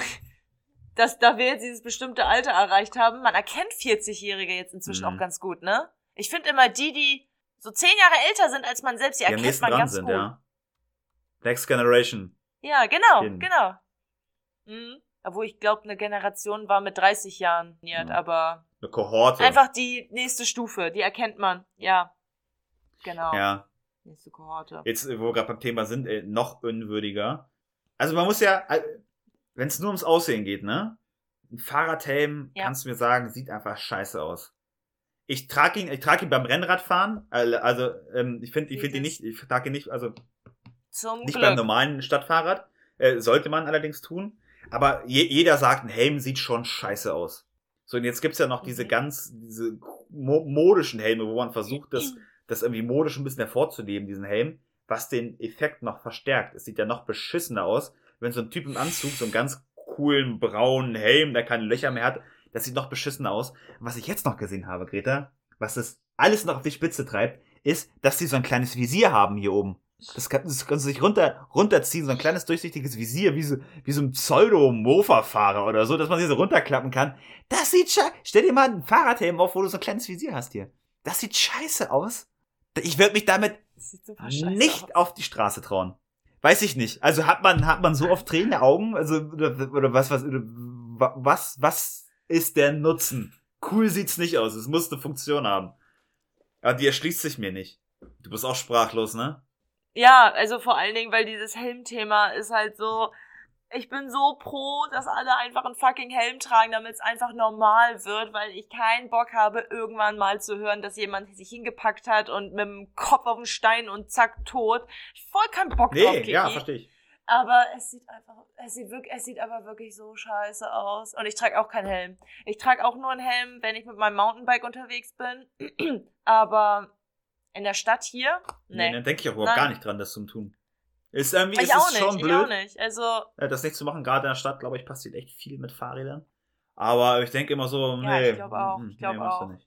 [SPEAKER 3] dass da wir jetzt dieses bestimmte Alter erreicht haben, man erkennt 40-Jährige jetzt inzwischen
[SPEAKER 2] Mhm.
[SPEAKER 3] auch ganz gut, ne? Ich finde immer die, die so zehn Jahre älter sind als man selbst, die
[SPEAKER 2] die
[SPEAKER 3] erkennt man
[SPEAKER 2] dran
[SPEAKER 3] ganz
[SPEAKER 2] sind,
[SPEAKER 3] gut.
[SPEAKER 2] ja. Next Generation.
[SPEAKER 3] Ja, genau,
[SPEAKER 2] Hin.
[SPEAKER 3] genau. Mhm. Obwohl ich glaube, eine Generation war mit 30 Jahren, ja,
[SPEAKER 2] Mhm.
[SPEAKER 3] aber
[SPEAKER 2] Eine Kohorte.
[SPEAKER 3] einfach die nächste Stufe, die erkennt man, ja. Genau.
[SPEAKER 2] Ja.
[SPEAKER 3] Nächste Kohorte.
[SPEAKER 2] Jetzt, wo wir gerade beim Thema sind, ey, noch unwürdiger. Also man muss ja, wenn es nur ums Aussehen geht, ne? Ein Fahrradhelm,
[SPEAKER 3] Ja.
[SPEAKER 2] kannst du mir sagen, sieht einfach scheiße aus. Ich trage ihn, ich trage ihn beim Rennradfahren, also ähm, ich finde, ich finde ihn nicht, ich trage ihn nicht, also
[SPEAKER 3] Zum
[SPEAKER 2] nicht
[SPEAKER 3] Glück.
[SPEAKER 2] beim normalen Stadtfahrrad, äh, sollte man allerdings tun. Aber je, jeder sagt, ein Helm sieht schon scheiße aus. So, und jetzt gibt's ja noch diese
[SPEAKER 3] Mhm.
[SPEAKER 2] ganz, diese mo modischen Helme, wo man versucht, das, das irgendwie modisch ein bisschen hervorzuleben, diesen Helm, was den Effekt noch verstärkt. Es sieht ja noch beschissener aus, wenn so ein Typ im Anzug, so einen ganz coolen braunen Helm, der keine Löcher mehr hat, das sieht noch beschissener aus. Was ich jetzt noch gesehen habe, Greta, was das alles noch auf die Spitze treibt, ist, dass die so ein kleines Visier haben hier oben. Das kann, das kannst du sich runter, runterziehen, so ein kleines durchsichtiges Visier, wie so, wie so ein Pseudo-Mofa-Fahrer oder so, dass man sich so runterklappen kann. Das sieht sche Stell dir mal einen Fahrradhelm auf, wo du so ein kleines Visier hast hier. Das sieht scheiße aus. Ich würde mich damit
[SPEAKER 3] scheiße
[SPEAKER 2] nicht
[SPEAKER 3] aus.
[SPEAKER 2] auf die Straße trauen. Weiß ich nicht. Also hat man, hat man so oft tränende Augen? Also, oder, oder was, was, was, was ist der Nutzen? Cool sieht's nicht aus. Es muss eine Funktion haben. Aber die erschließt sich mir nicht. Du bist auch sprachlos, ne?
[SPEAKER 3] Ja, also vor allen Dingen, weil dieses Helmthema ist halt so, ich bin so pro, dass alle einfach einen fucking Helm tragen, damit es einfach normal wird, weil ich keinen Bock habe, irgendwann mal zu hören, dass jemand sich hingepackt hat und mit dem Kopf auf den Stein und zack, tot. Ich voll keinen Bock drauf,
[SPEAKER 2] Nee,
[SPEAKER 3] Kiki.
[SPEAKER 2] ja, verstehe ich.
[SPEAKER 3] Aber es sieht einfach, es sieht wirklich, es sieht aber wirklich so scheiße aus. Und ich trage auch keinen Helm. Ich trage auch nur einen Helm, wenn ich mit meinem Mountainbike unterwegs bin. aber in der Stadt hier,
[SPEAKER 2] Nee,
[SPEAKER 3] nee.
[SPEAKER 2] dann denke ich auch überhaupt
[SPEAKER 3] Nein.
[SPEAKER 2] gar nicht dran, das zu tun. Ist irgendwie, ist
[SPEAKER 3] ich auch
[SPEAKER 2] es
[SPEAKER 3] nicht,
[SPEAKER 2] schon
[SPEAKER 3] ich
[SPEAKER 2] blöd.
[SPEAKER 3] auch nicht. Also,
[SPEAKER 2] äh, das nicht zu machen. Gerade in der Stadt, glaube ich, passiert echt viel mit Fahrrädern. Aber ich denke immer so,
[SPEAKER 3] Ja,
[SPEAKER 2] nee.
[SPEAKER 3] ich glaub auch,
[SPEAKER 2] mm,
[SPEAKER 3] ich glaub
[SPEAKER 2] nee, machst
[SPEAKER 3] auch.
[SPEAKER 2] du nicht.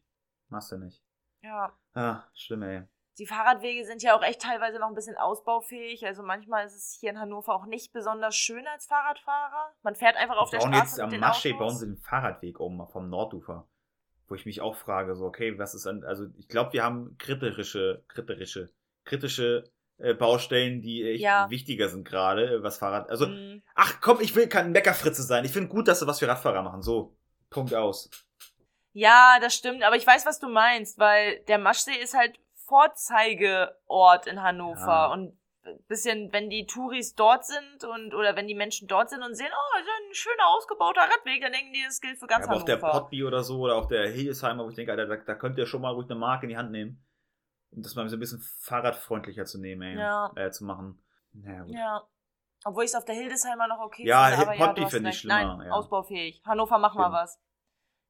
[SPEAKER 2] Machst du nicht.
[SPEAKER 3] ja.
[SPEAKER 2] Ah, schlimm, ey.
[SPEAKER 3] Die Fahrradwege sind ja auch echt teilweise noch ein bisschen ausbaufähig. Also manchmal ist es hier in Hannover auch nicht besonders schön als Fahrradfahrer. Man fährt einfach auf der Straße
[SPEAKER 2] jetzt am
[SPEAKER 3] Autos.
[SPEAKER 2] bauen sie den Fahrradweg um vom Nordufer. Wo ich mich auch frage, so, okay, was ist an, also ich glaube, wir haben kritische, kritische, kritische äh, Baustellen, die echt
[SPEAKER 3] Ja.
[SPEAKER 2] wichtiger sind gerade, was Fahrrad, also,
[SPEAKER 3] Mm,
[SPEAKER 2] ach komm, ich will kein Meckerfritze sein. Ich finde gut, dass sie was für Radfahrer machen. So, Punkt aus.
[SPEAKER 3] Ja, das stimmt, aber ich weiß, was du meinst, weil der Maschsee ist halt Vorzeigeort in Hannover
[SPEAKER 2] Ja.
[SPEAKER 3] und ein bisschen, wenn die Touris dort sind und oder wenn die Menschen dort sind und sehen, oh, das ist ein schöner ausgebauter Radweg, dann denken die, das gilt für ganz
[SPEAKER 2] Ja, aber auf der
[SPEAKER 3] Hannover.
[SPEAKER 2] Potby oder so, oder auf der Hildesheimer, wo ich denke, Alter, da, da könnt ihr schon mal ruhig eine Marke in die Hand nehmen. Um das mal so ein bisschen fahrradfreundlicher zu nehmen, ey.
[SPEAKER 3] Ja.
[SPEAKER 2] Äh, zu machen. Naja, gut.
[SPEAKER 3] Ja. Obwohl ich es auf der Hildesheimer noch okay
[SPEAKER 2] Ja,
[SPEAKER 3] finde, aber ja, hast
[SPEAKER 2] finde ich schlimmer,
[SPEAKER 3] Nein,
[SPEAKER 2] ja.
[SPEAKER 3] ausbaufähig. Hannover, mach mal
[SPEAKER 2] Stimmt.
[SPEAKER 3] was.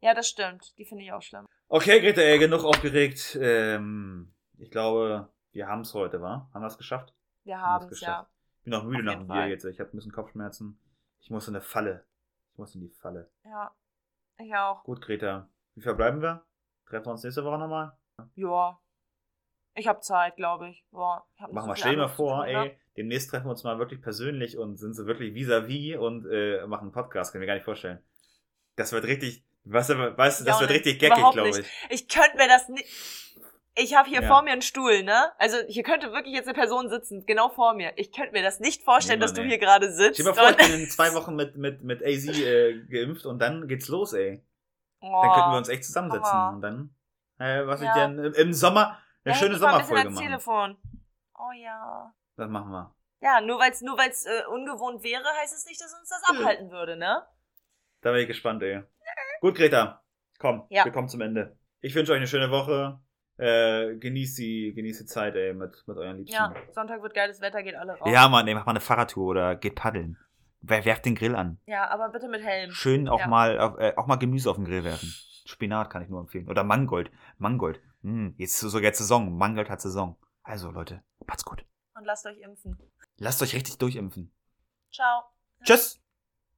[SPEAKER 3] Ja, das stimmt. Die finde ich auch schlimm.
[SPEAKER 2] Okay, Greta, ey, genug aufgeregt. Ähm, ich glaube, wir haben es heute, wa? Haben wir es geschafft?
[SPEAKER 3] Wir
[SPEAKER 2] Haben
[SPEAKER 3] es, ja.
[SPEAKER 2] Ich bin auch müde nach dem Bier jetzt. Ich habe ein bisschen Kopfschmerzen. Ich muss in eine Falle. Ich muss in die Falle.
[SPEAKER 3] Ja. Ich auch.
[SPEAKER 2] Gut, Greta. Wie verbleiben wir? Treffen wir uns nächste Woche nochmal?
[SPEAKER 3] Ja. Ich habe Zeit, glaube ich. Boah, ich hab
[SPEAKER 2] Machen wir, stell dir mal vor,
[SPEAKER 3] tun, ne?
[SPEAKER 2] ey, demnächst treffen wir uns mal wirklich persönlich und sind so wirklich vis-à-vis und äh, machen einen Podcast. Können wir gar nicht vorstellen. Das wird richtig, weißt du, weißt du
[SPEAKER 3] Ja,
[SPEAKER 2] das wird
[SPEAKER 3] und
[SPEAKER 2] richtig geckig, glaube
[SPEAKER 3] nicht.
[SPEAKER 2] ich.
[SPEAKER 3] Ich könnte mir das nicht. Ich habe hier
[SPEAKER 2] Ja.
[SPEAKER 3] vor mir einen Stuhl, ne? Also hier könnte wirklich jetzt eine Person sitzen, genau vor mir. Ich könnte mir das nicht vorstellen,
[SPEAKER 2] Nee,
[SPEAKER 3] dass
[SPEAKER 2] Mann,
[SPEAKER 3] du hier gerade sitzt.
[SPEAKER 2] Stell dir mal vor, ich bin in zwei Wochen mit, mit, mit AZ äh, geimpft und dann geht's los, ey.
[SPEAKER 3] oh.
[SPEAKER 2] Dann könnten wir uns echt zusammensetzen
[SPEAKER 3] Aua.
[SPEAKER 2] und dann, äh, was ich
[SPEAKER 3] Ja.
[SPEAKER 2] denn, im- Sommer,
[SPEAKER 3] Ja,
[SPEAKER 2] schöne
[SPEAKER 3] dich mal ein bisschen
[SPEAKER 2] Sommerfolge
[SPEAKER 3] ans
[SPEAKER 2] machen.
[SPEAKER 3] Telefon. Oh ja.
[SPEAKER 2] Das machen wir.
[SPEAKER 3] Ja, nur weil's nur weil's äh, ungewohnt wäre, heißt es nicht, dass uns das
[SPEAKER 2] Hm.
[SPEAKER 3] abhalten würde, ne?
[SPEAKER 2] Da bin ich gespannt, ey. Gut, Greta. Komm,
[SPEAKER 3] Ja.
[SPEAKER 2] wir kommen zum Ende. Ich wünsche euch eine schöne Woche. Äh, genießt die, genießt die Zeit, ey, mit, mit euren Liebsten.
[SPEAKER 3] Ja, Sonntag wird geiles Wetter, geht alle raus.
[SPEAKER 2] Ja, Mann, ey, macht mal eine Fahrradtour oder geht paddeln. Wer, werft den Grill an.
[SPEAKER 3] Ja, aber bitte mit Helm.
[SPEAKER 2] Schön auch
[SPEAKER 3] Ja.
[SPEAKER 2] mal äh, auch mal Gemüse auf den Grill werfen. Spinat kann ich nur empfehlen. Oder Mangold. Mangold. Hm, jetzt ist sogar jetzt Saison. Mangold hat Saison. Also, Leute, macht's gut.
[SPEAKER 3] Und lasst euch impfen.
[SPEAKER 2] Lasst euch richtig durchimpfen.
[SPEAKER 3] Ciao.
[SPEAKER 2] Tschüss!